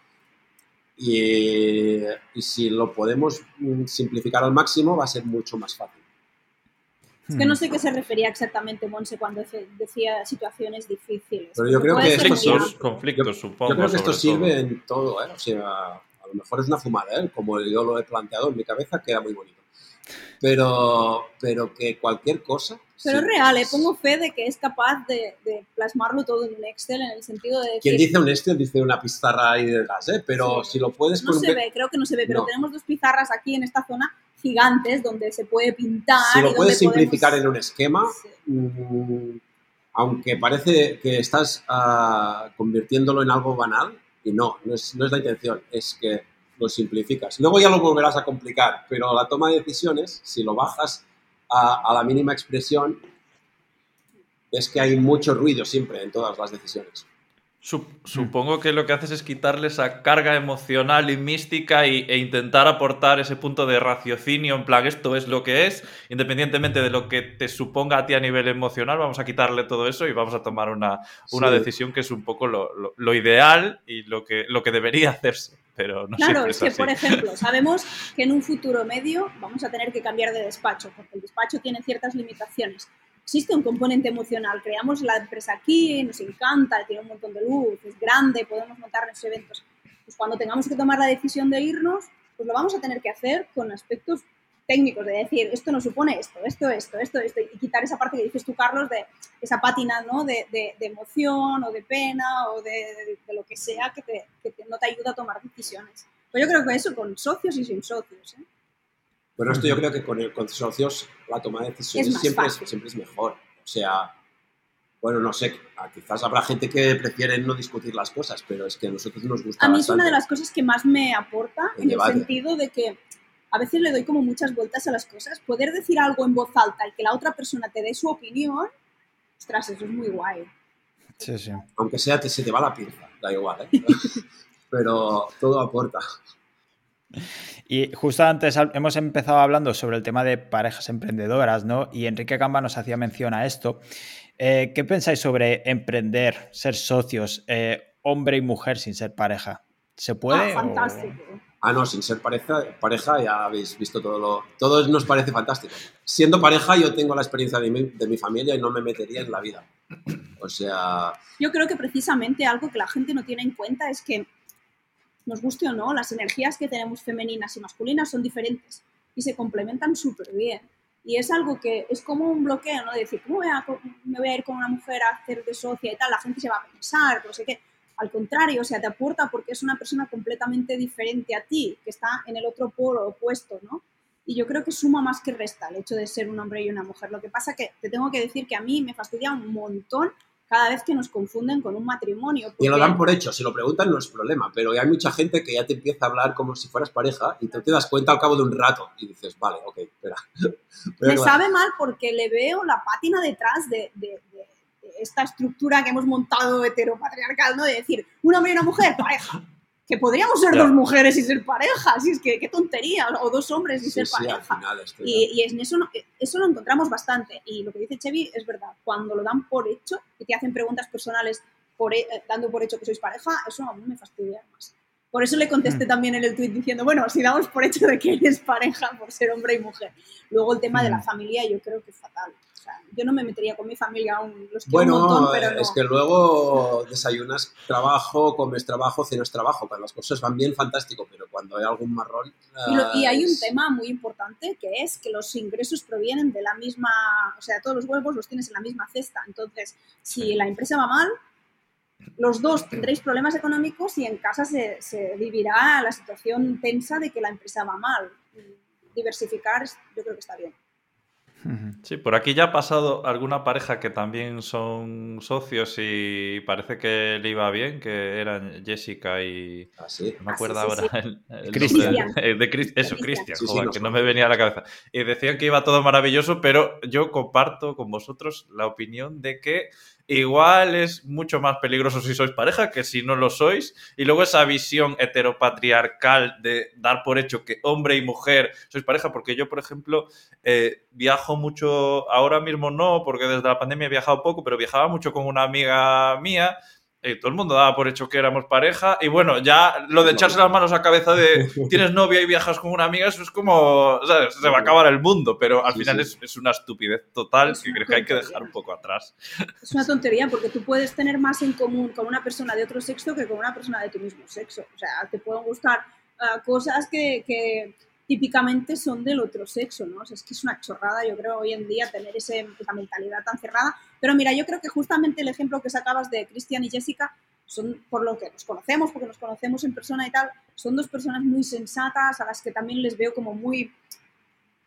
Speaker 4: y, y, si lo podemos mm, simplificar al máximo va a ser mucho más fácil.
Speaker 3: Es que no sé qué se refería exactamente Monse cuando decía situaciones difíciles.
Speaker 4: Pero yo creo que
Speaker 1: conflictos, conflictos, supongo.
Speaker 4: Yo creo que esto sirve todo. en todo, ¿eh? O sea, a lo mejor es una fumada, ¿eh? Como yo lo he planteado en mi cabeza, queda muy bonito pero, pero que cualquier cosa.
Speaker 3: Pero es real, ¿eh? pongo fe de que es capaz de, de, plasmarlo todo en un Excel en el sentido de.
Speaker 4: Quien dice un Excel dice una pizarra ahí detrás, ¿eh? pero sí. si lo puedes...
Speaker 3: No se ve, creo que no se ve, pero no. tenemos dos pizarras aquí en esta zona gigantes donde se puede pintar.
Speaker 4: Si lo puedes simplificar podemos... en un esquema, sí. mmm, aunque parece que estás uh, convirtiéndolo en algo banal, y no, no es, no es la intención, es que lo simplificas. Luego ya lo volverás a complicar, pero la toma de decisiones, si lo bajas a, a la mínima expresión, es que hay mucho ruido siempre en todas las decisiones.
Speaker 1: Supongo que lo que haces es quitarle esa carga emocional y mística y, e intentar aportar ese punto de raciocinio, en plan, esto es lo que es, independientemente de lo que te suponga a ti a nivel emocional, vamos a quitarle todo eso y vamos a tomar una, una sí. decisión que es un poco lo, lo, lo, ideal y lo que, lo que debería hacerse. Pero no
Speaker 3: claro,
Speaker 1: es
Speaker 3: que,
Speaker 1: así.
Speaker 3: por ejemplo, [LAUGHS] sabemos que en un futuro medio vamos a tener que cambiar de despacho, porque el despacho tiene ciertas limitaciones existe un componente emocional. Creamos la empresa aquí, nos encanta, tiene un montón de luz, es grande, podemos montar nuestros eventos. Pues cuando tengamos que tomar la decisión de irnos, pues lo vamos a tener que hacer con aspectos técnicos, de decir, esto nos supone esto, esto, esto, esto, esto, y quitar esa parte que dices tú, Carlos, de esa pátina ¿no? de, de, de emoción o de pena o de, de lo que sea que, te, que te, no te ayuda a tomar decisiones. Pues yo creo que eso con socios y sin socios. ¿eh?
Speaker 4: Pero esto yo creo que con, el, con socios la toma de decisiones es siempre, es, siempre es mejor. O sea, bueno, no sé, quizás habrá gente que prefiere no discutir las cosas, pero es que a nosotros nos gusta.
Speaker 3: A mí es una de las cosas que más me aporta, el en debate. el sentido de que a veces le doy como muchas vueltas a las cosas. Poder decir algo en voz alta y que la otra persona te dé su opinión, ostras, eso es muy guay.
Speaker 2: Sí, sí.
Speaker 4: Aunque sea, te, se te va la pinza, da igual, ¿eh? [LAUGHS] pero todo aporta. [LAUGHS]
Speaker 2: Y justo antes hemos empezado hablando sobre el tema de parejas emprendedoras, ¿no? Y Enrique Gamba nos hacía mención a esto. Eh, ¿Qué pensáis sobre emprender, ser socios, eh, hombre y mujer sin ser pareja? ¿Se puede?
Speaker 3: Ah, fantástico.
Speaker 4: O... Ah, no, sin ser pareja, pareja ya habéis visto todo lo... Todo nos parece fantástico. Siendo pareja yo tengo la experiencia de mi, de mi familia y no me metería en la vida. O sea...
Speaker 3: Yo creo que precisamente algo que la gente no tiene en cuenta es que nos guste o no, las energías que tenemos femeninas y masculinas son diferentes y se complementan súper bien. Y es algo que es como un bloqueo, ¿no? De decir, ¿cómo voy a, me voy a ir con una mujer a hacer de socia y tal? La gente se va a pensar, no sé qué. Al contrario, o sea, te aporta porque es una persona completamente diferente a ti, que está en el otro polo opuesto, ¿no? Y yo creo que suma más que resta el hecho de ser un hombre y una mujer. Lo que pasa que te tengo que decir que a mí me fastidia un montón cada vez que nos confunden con un matrimonio.
Speaker 4: Y lo dan por hecho, si lo preguntan no es problema, pero hay mucha gente que ya te empieza a hablar como si fueras pareja y tú te das cuenta al cabo de un rato y dices, vale, ok, espera. [LAUGHS]
Speaker 3: me sabe mal porque le veo la pátina detrás de, de, de, esta estructura que hemos montado heteropatriarcal, ¿no? De decir, un hombre y una mujer, pareja que podríamos ser dos mujeres y ser pareja, si es que qué tontería, o dos hombres y ser pareja. y, y, en eso, eso lo encontramos bastante. Y lo que dice Chevy es verdad, cuando lo dan por hecho y te hacen preguntas personales por, eh, dando por hecho que sois pareja, eso a mí me fastidia más. Por eso le contesté mm. también en el tweet diciendo, bueno, si damos por hecho de que eres pareja por ser hombre y mujer. Luego el tema de la mm. familia yo creo que es fatal yo no me metería con mi familia aún. Los
Speaker 4: bueno,
Speaker 3: un montón, pero
Speaker 4: es que luego desayunas trabajo, comes trabajo, cenas trabajo. Cuando las cosas van bien, fantástico, pero cuando hay algún marrón.
Speaker 3: Y, hay un tema muy importante que es que los ingresos provienen de la misma. O sea, todos los huevos los tienes en la misma cesta. Entonces, si la empresa va mal, los dos tendréis problemas económicos y en casa se, se vivirá la situación tensa de que la empresa va mal. Diversificar, yo creo que está bien.
Speaker 1: Sí, por aquí ya ha pasado alguna pareja que también son socios y parece que le iba bien, que eran Jessica y...
Speaker 4: ¿Ah, sí?
Speaker 1: No me acuerdo
Speaker 3: ah,
Speaker 1: ahora el,
Speaker 3: Cristian.
Speaker 1: De, eso, Cristian, que no me venía a la cabeza. Y decían que iba todo maravilloso, pero yo comparto con vosotros la opinión de que igual es mucho más peligroso si sois pareja que si no lo sois. Y luego esa visión heteropatriarcal de dar por hecho que hombre y mujer sois pareja, porque yo, por ejemplo, eh, viajo mucho, ahora mismo no, porque desde la pandemia he viajado poco, pero viajaba mucho con una amiga mía todo el mundo daba por hecho que éramos pareja. Y bueno, ya lo de echarse las manos a cabeza de [LAUGHS] tienes novia y viajas con una amiga, eso es como, se va a acabar el mundo, pero al final Es, es, una estupidez total que creo que hay que dejar un poco atrás.
Speaker 3: Es una tontería porque tú puedes tener más en común con una persona de otro sexo que con una persona de tu mismo sexo. O sea, te pueden gustar ah, cosas que, que típicamente son del otro sexo, ¿no? O sea, es que es una chorrada, yo creo, hoy en día tener ese, esa mentalidad tan cerrada. Pero mira, yo creo que justamente el ejemplo que sacabas de Cristian y Jessica son, por lo que nos conocemos, porque nos conocemos en persona y tal, son dos personas muy sensatas, a las que también les veo como muy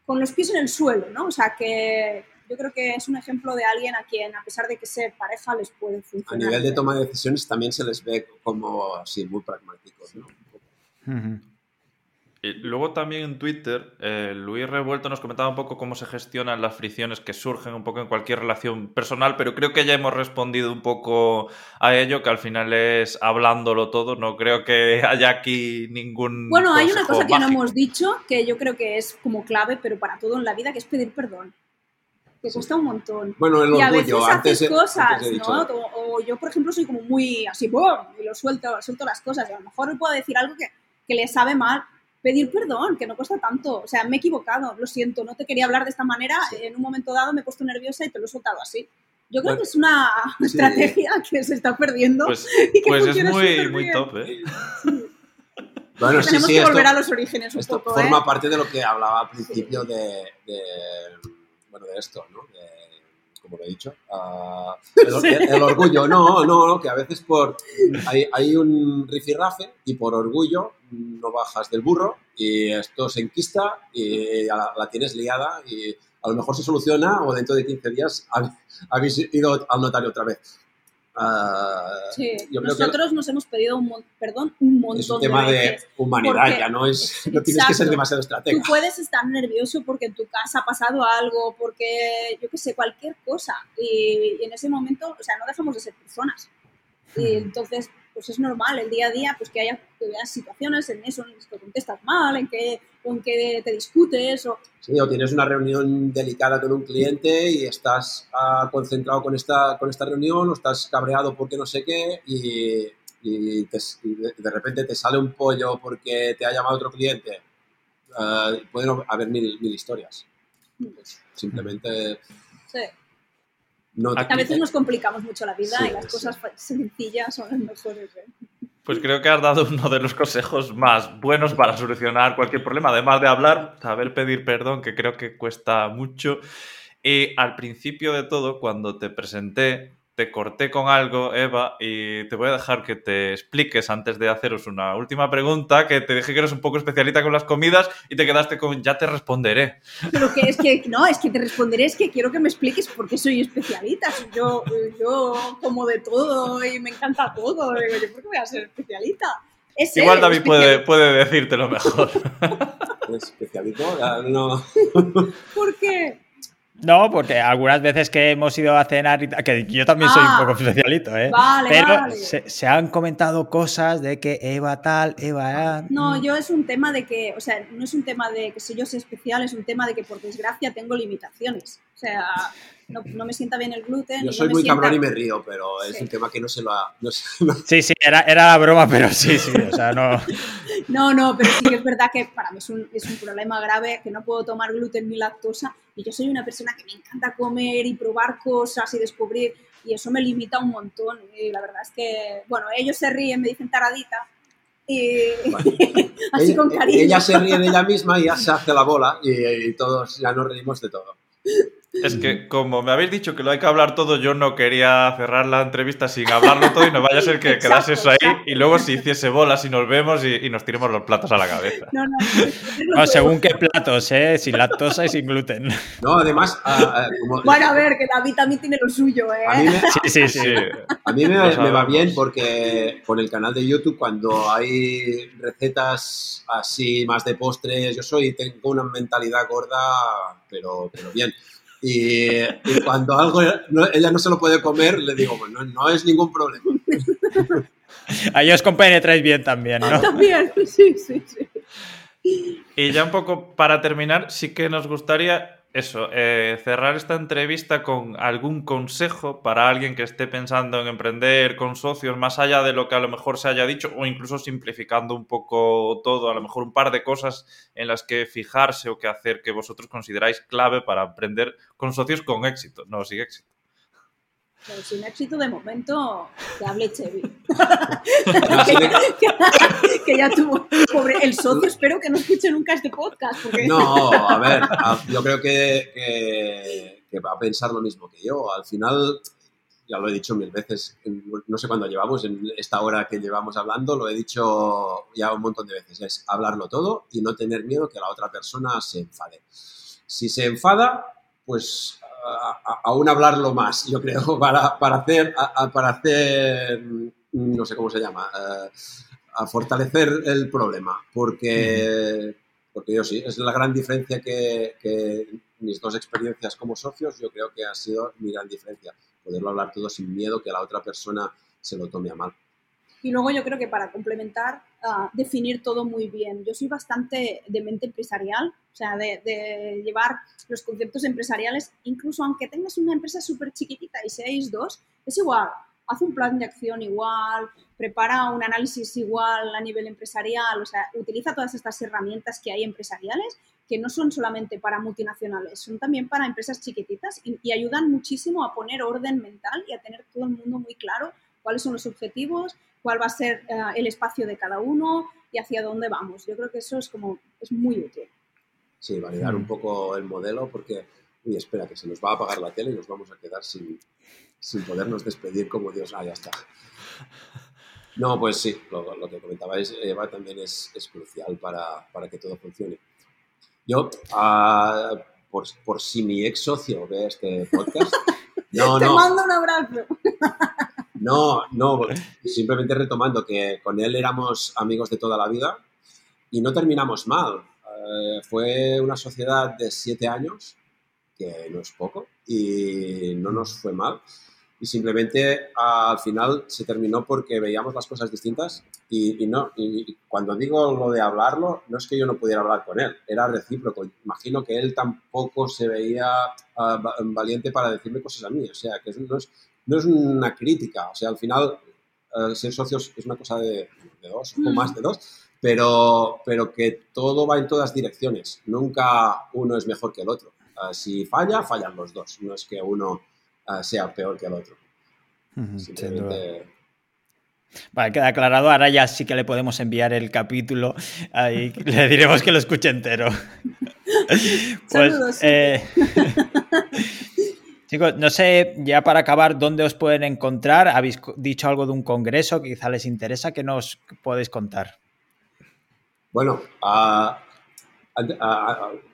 Speaker 3: con los pies en el suelo, ¿no? O sea, que yo creo que es un ejemplo de alguien a quien, a pesar de que sea pareja, les puede funcionar.
Speaker 4: A nivel de toma de decisiones también se les ve como así, muy pragmáticos, ¿no?
Speaker 1: Y luego también en Twitter, eh, Luis Revuelto nos comentaba un poco cómo se gestionan las fricciones que surgen un poco en cualquier relación personal, pero creo que ya hemos respondido un poco a ello, que al final es hablándolo todo, no creo que [LAUGHS] haya aquí ningún...
Speaker 3: Bueno, hay una cosa que no hemos dicho, que yo creo que es como clave, pero para todo en la vida, que es pedir perdón. Que cuesta un montón.
Speaker 4: Bueno, el
Speaker 3: y a
Speaker 4: veces
Speaker 3: haces cosas, ¿no? O, yo, por ejemplo, soy como muy así, ¡boom! Y lo suelto, suelto las cosas. Y a lo mejor puedo decir algo que, que le sabe mal, pedir perdón, que no cuesta tanto. O sea, me he equivocado, lo siento, no te quería hablar de esta manera, en un momento dado me he puesto nerviosa y te lo he soltado así. Yo creo que es una estrategia que se está perdiendo.
Speaker 1: Pues, [LAUGHS] pues es muy, muy top, ¿eh?
Speaker 4: Bueno,
Speaker 3: Tenemos que volver a los orígenes un poco.
Speaker 4: Forma
Speaker 3: ¿eh?
Speaker 4: parte de lo que hablaba al principio de, de, bueno, de esto, ¿no? Como lo he dicho, uh, [LAUGHS] el, el, orgullo. No, no, no, que a veces por hay, hay un rifirrafe y por orgullo no bajas del burro y esto se enquista y la, la tienes liada y a lo mejor se soluciona o dentro de 15 días habéis ido al notario otra vez.
Speaker 3: Uh, sí, nosotros nos hemos pedido un, perdón, un montón de
Speaker 4: Es un tema de, humanidad, ya no es, no tienes que ser demasiado estratégico.
Speaker 3: Tú puedes estar nervioso porque en tu casa ha pasado algo, porque yo qué sé, cualquier cosa. Y, y, en ese momento, o sea, no dejamos de ser personas. Y entonces, pues es normal el día a día pues que haya, que haya situaciones en eso, en que contestas mal, en que, en que te discutes o...
Speaker 4: Sí, o tienes una reunión delicada con un cliente y estás uh, concentrado con esta, con esta reunión o estás cabreado porque no sé qué y, y, te, y de, de, repente te sale un pollo porque te ha llamado otro cliente. Uh, pueden haber mil, mil historias. Pues simplemente...
Speaker 3: Sí. No a veces nos complicamos mucho la vida sí, y las sí. cosas sencillas son las mejores. ¿eh?
Speaker 1: Pues creo que has dado uno de los consejos más buenos para solucionar cualquier problema. Además de hablar, saber pedir perdón, que creo que cuesta mucho. Y al principio de todo, cuando te presenté, te corté con algo, Eva, y te voy a dejar que te expliques antes de haceros una última pregunta, que te dije que eres un poco especialita con las comidas y te quedaste con ya te responderé.
Speaker 3: Pero que es que, no, es que te responderé, es que quiero que me expliques por qué soy especialita. Yo, yo como de todo y me encanta todo. Digo, ¿yo por qué voy a ser especialita?
Speaker 1: Igual David puede, puede decírtelo mejor. [LAUGHS]
Speaker 4: Especialito, no. [LAUGHS]
Speaker 3: ¿Por qué?
Speaker 2: No, porque algunas veces que hemos ido a cenar, que yo también soy un
Speaker 3: Ah.
Speaker 2: poco [LAUGHS] especialito, ¿eh?
Speaker 3: Vale,
Speaker 2: Pero
Speaker 3: vale.
Speaker 2: se, se han comentado cosas de que Eva tal, Eva...
Speaker 3: No,
Speaker 2: mm,
Speaker 3: yo es un tema de que, o sea, no es un tema de que si yo soy especial, es un tema de que por desgracia tengo limitaciones. O sea, no, no me sienta bien el gluten.
Speaker 4: Yo
Speaker 3: no
Speaker 4: soy muy
Speaker 3: sienta-
Speaker 4: cabrón y me río, pero es
Speaker 3: Sí.
Speaker 4: un tema que no se lo ha... no se- [LAUGHS] no-
Speaker 2: Sí, sí, era, era la broma, pero sí, sí, o sea, no... [LAUGHS]
Speaker 3: No, no, pero sí que es verdad que para mí es un, es un problema grave que no puedo tomar gluten ni lactosa y yo soy una persona que me encanta comer y probar cosas y descubrir y eso me limita un montón y la verdad es que, bueno, ellos se ríen, me dicen taradita y [LAUGHS] así
Speaker 4: ella,
Speaker 3: con cariño.
Speaker 4: ella se ríe de ella misma y ya se hace la bola y, y todos ya nos reímos de todo.
Speaker 1: Es que como me habéis dicho que lo hay que hablar todo, yo no quería cerrar la entrevista sin hablarlo todo y no vaya a ser que
Speaker 3: Exacto,
Speaker 1: quedase eso ahí
Speaker 3: exacto.
Speaker 1: y luego se hiciese bolas y nos vemos y, y nos tiremos los platos a la cabeza.
Speaker 3: No, no,
Speaker 2: No, según qué platos, ¿eh? Sin lactosa y sin gluten.
Speaker 4: No, además, ah, ah, como-
Speaker 3: Bueno, a ver, que David también tiene lo suyo, ¿eh?
Speaker 4: a mí me,
Speaker 2: Sí, sí, sí.
Speaker 1: Sí.
Speaker 4: A mí me, va bien porque con el canal de YouTube, cuando hay recetas así más de postres, yo soy, tengo una mentalidad gorda, pero, pero bien. Y, y cuando algo no- ella no se lo puede comer, le digo, bueno, no es ningún problema. [LAUGHS]
Speaker 2: A ellos compenetráis bien también, ¿no?
Speaker 3: También, sí, sí, sí.
Speaker 1: Y ya un poco para terminar, sí que nos gustaría eso, eh, cerrar esta entrevista con algún consejo para alguien que esté pensando en emprender con socios, más allá de lo que a lo mejor se haya dicho, o incluso simplificando un poco todo, a lo mejor un par de cosas en las que fijarse o que hacer que vosotros consideráis clave para emprender con socios con éxito, no sin éxito.
Speaker 3: Pero sin éxito de momento, que hable Chevy. [LAUGHS] Que, que ya tuvo. Pobre, el socio, espero que no escuche nunca este podcast. Porque...
Speaker 4: No, a ver, yo creo que, que- que va a pensar lo mismo que yo. Al final, ya lo he dicho mil veces, no sé cuándo llevamos, en esta hora que llevamos hablando, lo he dicho ya un montón de veces, es hablarlo todo y no tener miedo que la otra persona se enfade. Si se enfada, pues aún hablarlo más, yo creo, [LAUGHS] para, para hacer, para hacer, mm, no sé cómo se llama, eh, a fortalecer el problema, porque, porque yo sí, es la gran diferencia que, que mis dos experiencias como socios, yo creo que ha sido mi gran diferencia, poderlo hablar todo sin miedo que la otra persona se lo tome a mal.
Speaker 3: Y luego yo creo que para complementar, ah, definir todo muy bien. Yo soy bastante de mente empresarial, o sea, de, de llevar los conceptos empresariales, incluso aunque tengas una empresa súper chiquitita y seáis dos, es igual. Haz un plan de acción igual, prepara un análisis igual a nivel empresarial, o sea, utiliza todas estas herramientas que hay empresariales que no son solamente para multinacionales, son también para empresas chiquititas y, y ayudan muchísimo a poner orden mental y a tener todo el mundo muy claro cuáles son los objetivos, cuál va a ser eh, el espacio de cada uno y hacia dónde vamos. Yo creo que eso es como es muy útil.
Speaker 4: Sí, validar un poco el modelo porque, uy, espera, que se nos va a apagar la tele y nos vamos a quedar sin, sin podernos despedir como Dios. Ah, ya está. No, pues sí, lo, lo que comentabais, Eva, también es, es crucial para, para que todo funcione. Yo, ah, por, por si mi ex socio ve este podcast, [LAUGHS] no,
Speaker 3: Te
Speaker 4: no,
Speaker 3: mando un abrazo.
Speaker 4: No, no, simplemente retomando que con él éramos amigos de toda la vida y no terminamos mal. Eh, fue una sociedad de siete años, que no es poco, y no nos fue mal. Y simplemente al final se terminó porque veíamos las cosas distintas y, no, y cuando digo lo de hablarlo, no es que yo no pudiera hablar con él, era recíproco. Imagino que él tampoco se veía ah, va- valiente para decirme cosas a mí, o sea, que no es, no es una crítica, o sea, al final eh, ser socios es una cosa de, de dos o
Speaker 3: Mm.
Speaker 4: más de dos, pero, pero que todo va en todas direcciones, nunca uno es mejor que el otro. Eh, si falla, fallan los dos, no es que uno eh, sea peor que el otro. Simplemente,
Speaker 2: Vale, queda aclarado. Ahora ya sí que le podemos enviar el capítulo. Ahí le diremos que lo escuche entero. [LAUGHS] pues,
Speaker 3: Saludos,
Speaker 2: eh, [LAUGHS] Chicos, no sé, ya para acabar, ¿dónde os pueden encontrar? ¿Habéis dicho algo de un congreso que quizá les interesa? ¿Qué nos podéis contar?
Speaker 4: Bueno,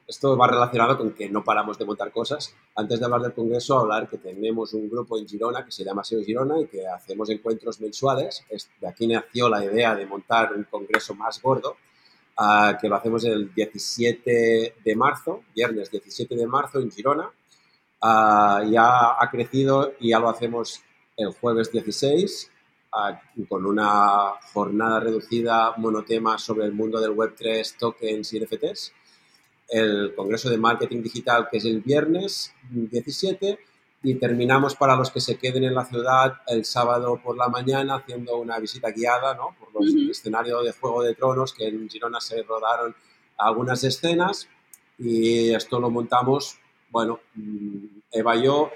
Speaker 4: esto va relacionado con que no paramos de montar cosas. Antes de hablar del congreso, hablar que tenemos un grupo en Girona que se llama SEO Girona y que hacemos encuentros mensuales. De aquí nació la idea de montar un congreso más gordo, que lo hacemos el 17 de marzo, viernes 17 de marzo en Girona Ah, ya ha crecido y ya lo hacemos el jueves 16 ah, con una jornada reducida monotema sobre el mundo del Web3, tokens y NFTs. El Congreso de Marketing Digital, que es el viernes 17, y terminamos para los que se queden en la ciudad el sábado por la mañana haciendo una visita guiada ¿no? por los escenarios de Juego de Tronos, que en Girona se rodaron algunas escenas y esto lo montamos bueno, mm, Eva y yo,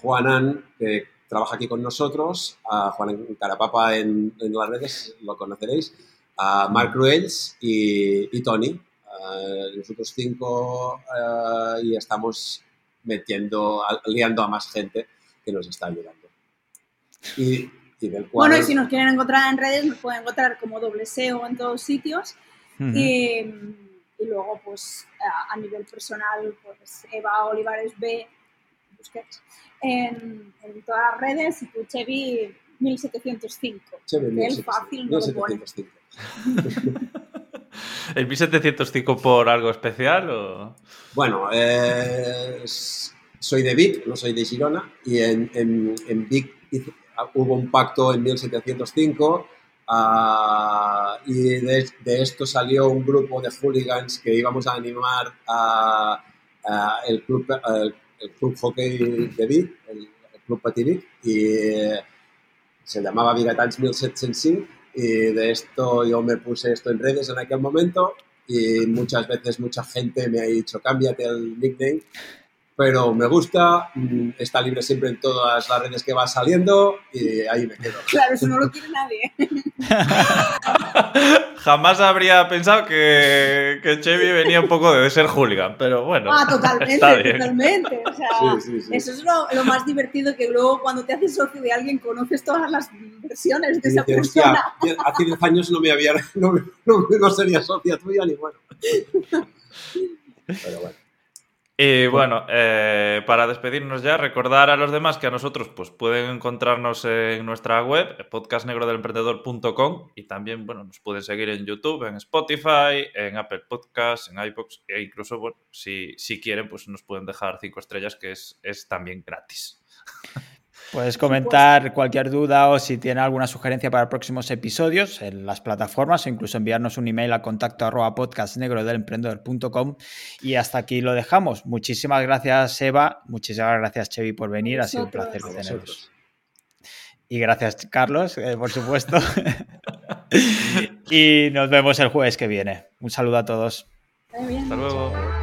Speaker 4: Juanan, que trabaja aquí con nosotros, a Juan Carapapa en, en las redes, lo conoceréis, a Mark Ruels y, Tony. nosotros cinco eh, y estamos metiendo, liando a más gente que nos está ayudando.
Speaker 3: Y, bueno, y si nos quieren encontrar en redes, nos pueden encontrar como doble SEO en todos sitios. y, y luego, pues a, nivel personal, pues Eva Olivares B, busquets, en, en, todas las redes y tu Chevy 1705. Chevy 1705. fácil no 1705. [LAUGHS]
Speaker 1: ¿El 1705 por algo especial o...?
Speaker 4: Bueno, eh, soy de Vic, no soy de Girona, y en, en, en Vic hubo un pacto en 1705 Ah, y de, esto salió un grupo de hooligans que íbamos a animar a, el, club, el, club hockey de Vic, el, club Pativic, y se llamaba Vigatans 1705 y de esto yo me puse esto en redes en aquel momento y muchas veces mucha gente me ha dicho cámbiate el nickname pero me gusta, mm, está libre siempre en todas las redes que va saliendo y ahí me quedo.
Speaker 3: Claro, eso no lo quiere nadie. [LAUGHS]
Speaker 1: Jamás habría pensado que, que, Chevy venía un poco de ser hooligan, pero bueno.
Speaker 3: Ah, totalmente, totalmente. O sea, Eso es lo, más divertido que luego cuando te haces socio de alguien conoces todas las versiones de esa persona.
Speaker 4: hace 10 años no me había, [LAUGHS] no, no, no sería socia tuya ni bueno. [LAUGHS]
Speaker 1: Pero bueno. Y bueno, eh, para despedirnos ya, recordar a los demás que a nosotros pues, pueden encontrarnos en nuestra web, podcastnegrodelemprendedor.com y también bueno, nos pueden seguir en YouTube, en Spotify, en Apple Podcasts, en iBox e incluso bueno, si, si quieren pues nos pueden dejar cinco estrellas que es, es también gratis. [LAUGHS]
Speaker 2: Puedes comentar cualquier duda o si tiene alguna sugerencia para próximos episodios en las plataformas o incluso enviarnos un email a contacto arroba podcastnegrodelemprendedor.com y hasta aquí lo dejamos. Muchísimas gracias Eva, muchísimas gracias Chevy por venir, ha sido un placer teneros. Y gracias Carlos, eh, por supuesto. [LAUGHS] y nos vemos el jueves que viene. Un saludo a todos.
Speaker 1: Hasta luego.